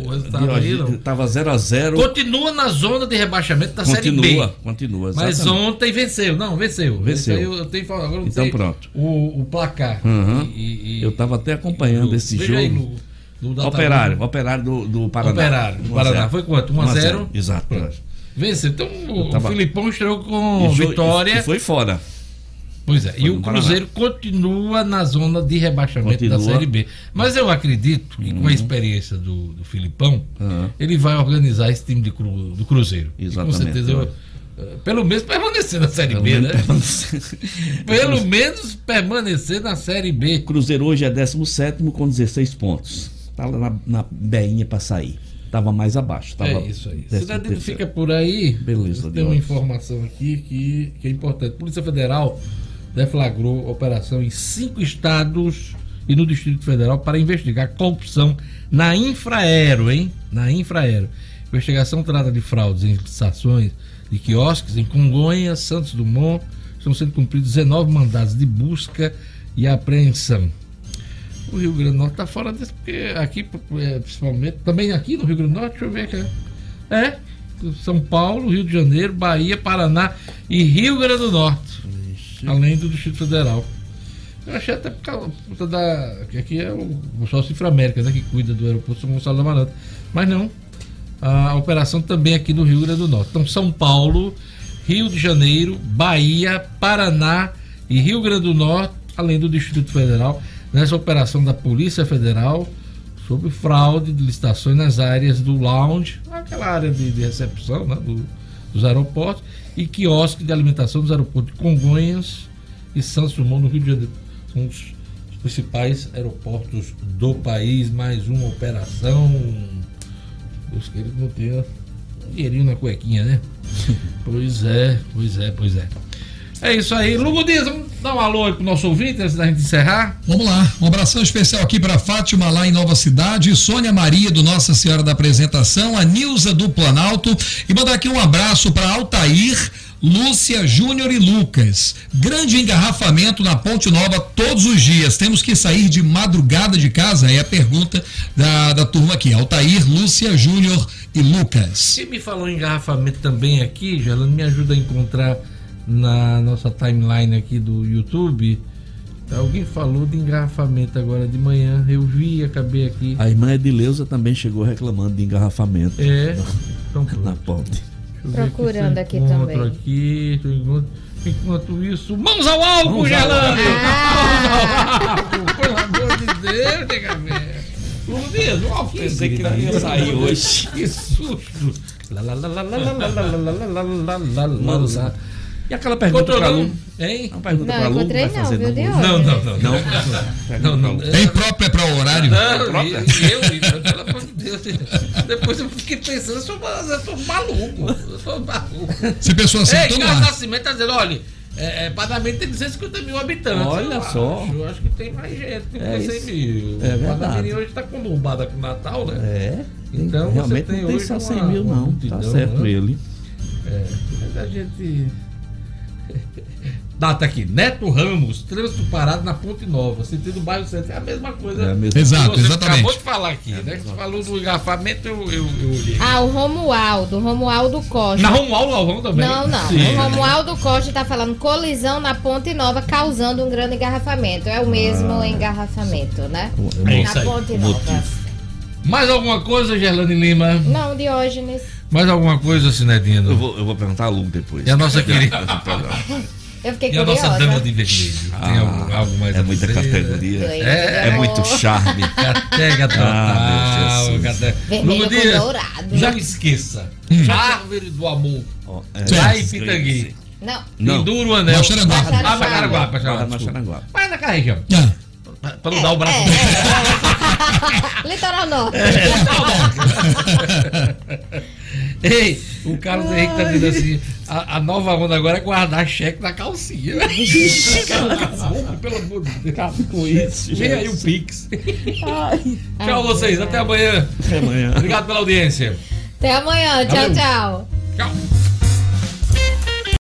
o resultado aí, não? Estava 0x0. Continua na zona de rebaixamento da Série Continua, B. continua. Mas exatamente. ontem venceu. Não, venceu. Venceu. Eu, eu tenho. Agora eu Então pronto. O, o placar. Aham. E- e- Eu estava até acompanhando Lu, esse jogo. aí, Lu Datafolha. Operário, operário do, do Paraná. Operário do 1 a 0. Paraná. Foi quanto? 1 a 0? Exato. Venceu. Então o tava- Filipão estreou com E vitória. E foi fora. Pois é, e o. Cruzeiro continua na zona de rebaixamento da Continua. Série B. Mas eu acredito que Uhum. com a experiência do, do Filipão, Aham. ele vai organizar esse time de cru- do Cruzeiro. E Exatamente. com certeza, eu, eh, pelo menos permanecer na Série Pelo B, menos né? permanecer. Pelo menos permanecer na Série B. Cruzeiro hoje é 17 com 16 pontos. Tá lá na, na beinha pra sair. Tava mais abaixo. Tava é isso aí. 13º. Cidadino fica por aí. Beleza, Tem uma informação aqui que, que é importante. Polícia Federal deflagrou operação em cinco estados e no Distrito Federal para investigar corrupção na Infraero, hein? Na Infraero. Investigação trata de fraudes em estações de quiosques em Congonhas, Santos Dumont. Estão sendo cumpridos 19 mandados de busca e apreensão. O Rio Grande do Norte está fora desse, porque aqui, é, principalmente, também aqui no Rio Grande do Norte, deixa eu ver aqui. É, São Paulo, Rio de Janeiro, Bahia, Paraná e Rio Grande do Norte. Além do Distrito Federal. Eu achei até por causa da. que aqui é o, o sócio Inframérica, né? Que cuida do aeroporto São Gonçalo da Amaranta. Mas não. A operação também aqui no Rio Grande do Norte. Então, São Paulo, Rio de Janeiro, Bahia, Paraná e Rio Grande do Norte, além do Distrito Federal, nessa operação da Polícia Federal sobre fraude de licitações nas áreas do lounge, aquela área de, de recepção né, do- dos aeroportos, e quiosque de alimentação dos aeroportos de Congonhas e Santos Dumont, no Rio de Janeiro. São os, principais aeroportos do país. Mais uma operação. Deus queira que não tenha um dinheirinho na cuequinha, né? pois é, pois é, pois é. É isso aí. Lugo Dias, vamos dar um alô aí pro nosso ouvinte antes da gente encerrar. Vamos lá, um abração especial aqui para Fátima lá em Nova Cidade, Sônia Maria do Nossa Senhora da Apresentação, a Nilza do Planalto e mandar aqui um abraço para Altair, Lúcia, Júnior e Lucas. Grande engarrafamento na Ponte Nova todos os dias. Temos que sair de madrugada de casa? É a pergunta da, da turma aqui. Altair, Lúcia, Júnior e Lucas. Quem me falou engarrafamento também aqui, Gelano, me ajuda a encontrar na nossa timeline aqui do YouTube. Alguém falou de engarrafamento agora de manhã. Eu vi, acabei aqui. A irmã Edileuza também chegou reclamando de engarrafamento. É. Então, na ponte. Procurando aqui encontro também. Aqui, enquanto isso, mãos ao álcool, Mãos ao Gelano! Ah! Mãos ao álcool, pelo amor de Deus, nega velha. O álcool. Pensei que não ia sair hoje. Que susto! Lá, lá, lá, lá, lá, lá, lá, lá, lá, lá, lá, lá, lá, Mãos- lá. E aquela pergunta não? Lu? Hein? Uma pergunta Não, pra Lu, encontrei vai não, fazer não? Diogo? Não, não, não. Não? Não, não. Bem própria para o horário. Não, e eu, e- pelo amor de Deus. Depois eu fiquei pensando, eu sou, eu sou maluco. Eu sou maluco. Se pessoa assim, Ei, então Carlos. Nascimento tá dizendo, olha, é, é, Parlamento tem 250 mil habitantes. Olha eu só. Acho, eu acho que tem mais gente que É 100 isso. mil. É verdade. Hoje está conturbada com o Natal, né? É. Então, Realmente você tem não tem hoje só uma- 100 mil, uma não. multidão, Tá certo né? ele. É, mas a gente. Data aqui, Neto Ramos, trânsito parado na Ponte Nova, sentido bairro centro. É a mesma coisa. É a mesma Exato, você exatamente. acabou de falar aqui, né? Você falou do engarrafamento, eu, eu, eu olhei. Ah, o Romualdo, Romualdo Costa. Na Romualdo Galvão também. Não, não. Sim. O Romualdo Costa tá falando colisão na Ponte Nova causando um grande engarrafamento. É o mesmo engarrafamento, né? É na isso aí, Ponte Nova. motivo. Mais alguma coisa, Gerlane Lima? Não, Diógenes. Mais alguma coisa, Cinedino? Eu vou, eu vou perguntar a Lu depois. E a nossa querida? Eu fiquei E a nossa curiosa. dama de vermelho? Tem algo, algo mais é muita dizer? categoria. É, É muito charme. Catega total. Ah, meu Jesus. catega. Vermelho Lugo com Dias, dourado. Já me esqueça. Árvore do amor. Ó, é, Lá em. Pitangui. Não. Não. Pendura o anel. Maxaranguá. Ah, Macaraguá, Guarda na Macaraguá. Xaranguá. Vai naquela região. Ah, Pra- Pra não dar o braço. É, Litoral Norte. Ei, o Carlos Henrique tá dizendo assim: a, a nova onda agora é guardar cheque na calcinha. Pelo amor de Deus. Acaba com isso. Vem aí o Pix. Tchau, vocês. Até amanhã. Até amanhã. Obrigado pela audiência. Até amanhã. Tchau, Valeu. tchau. Tchau.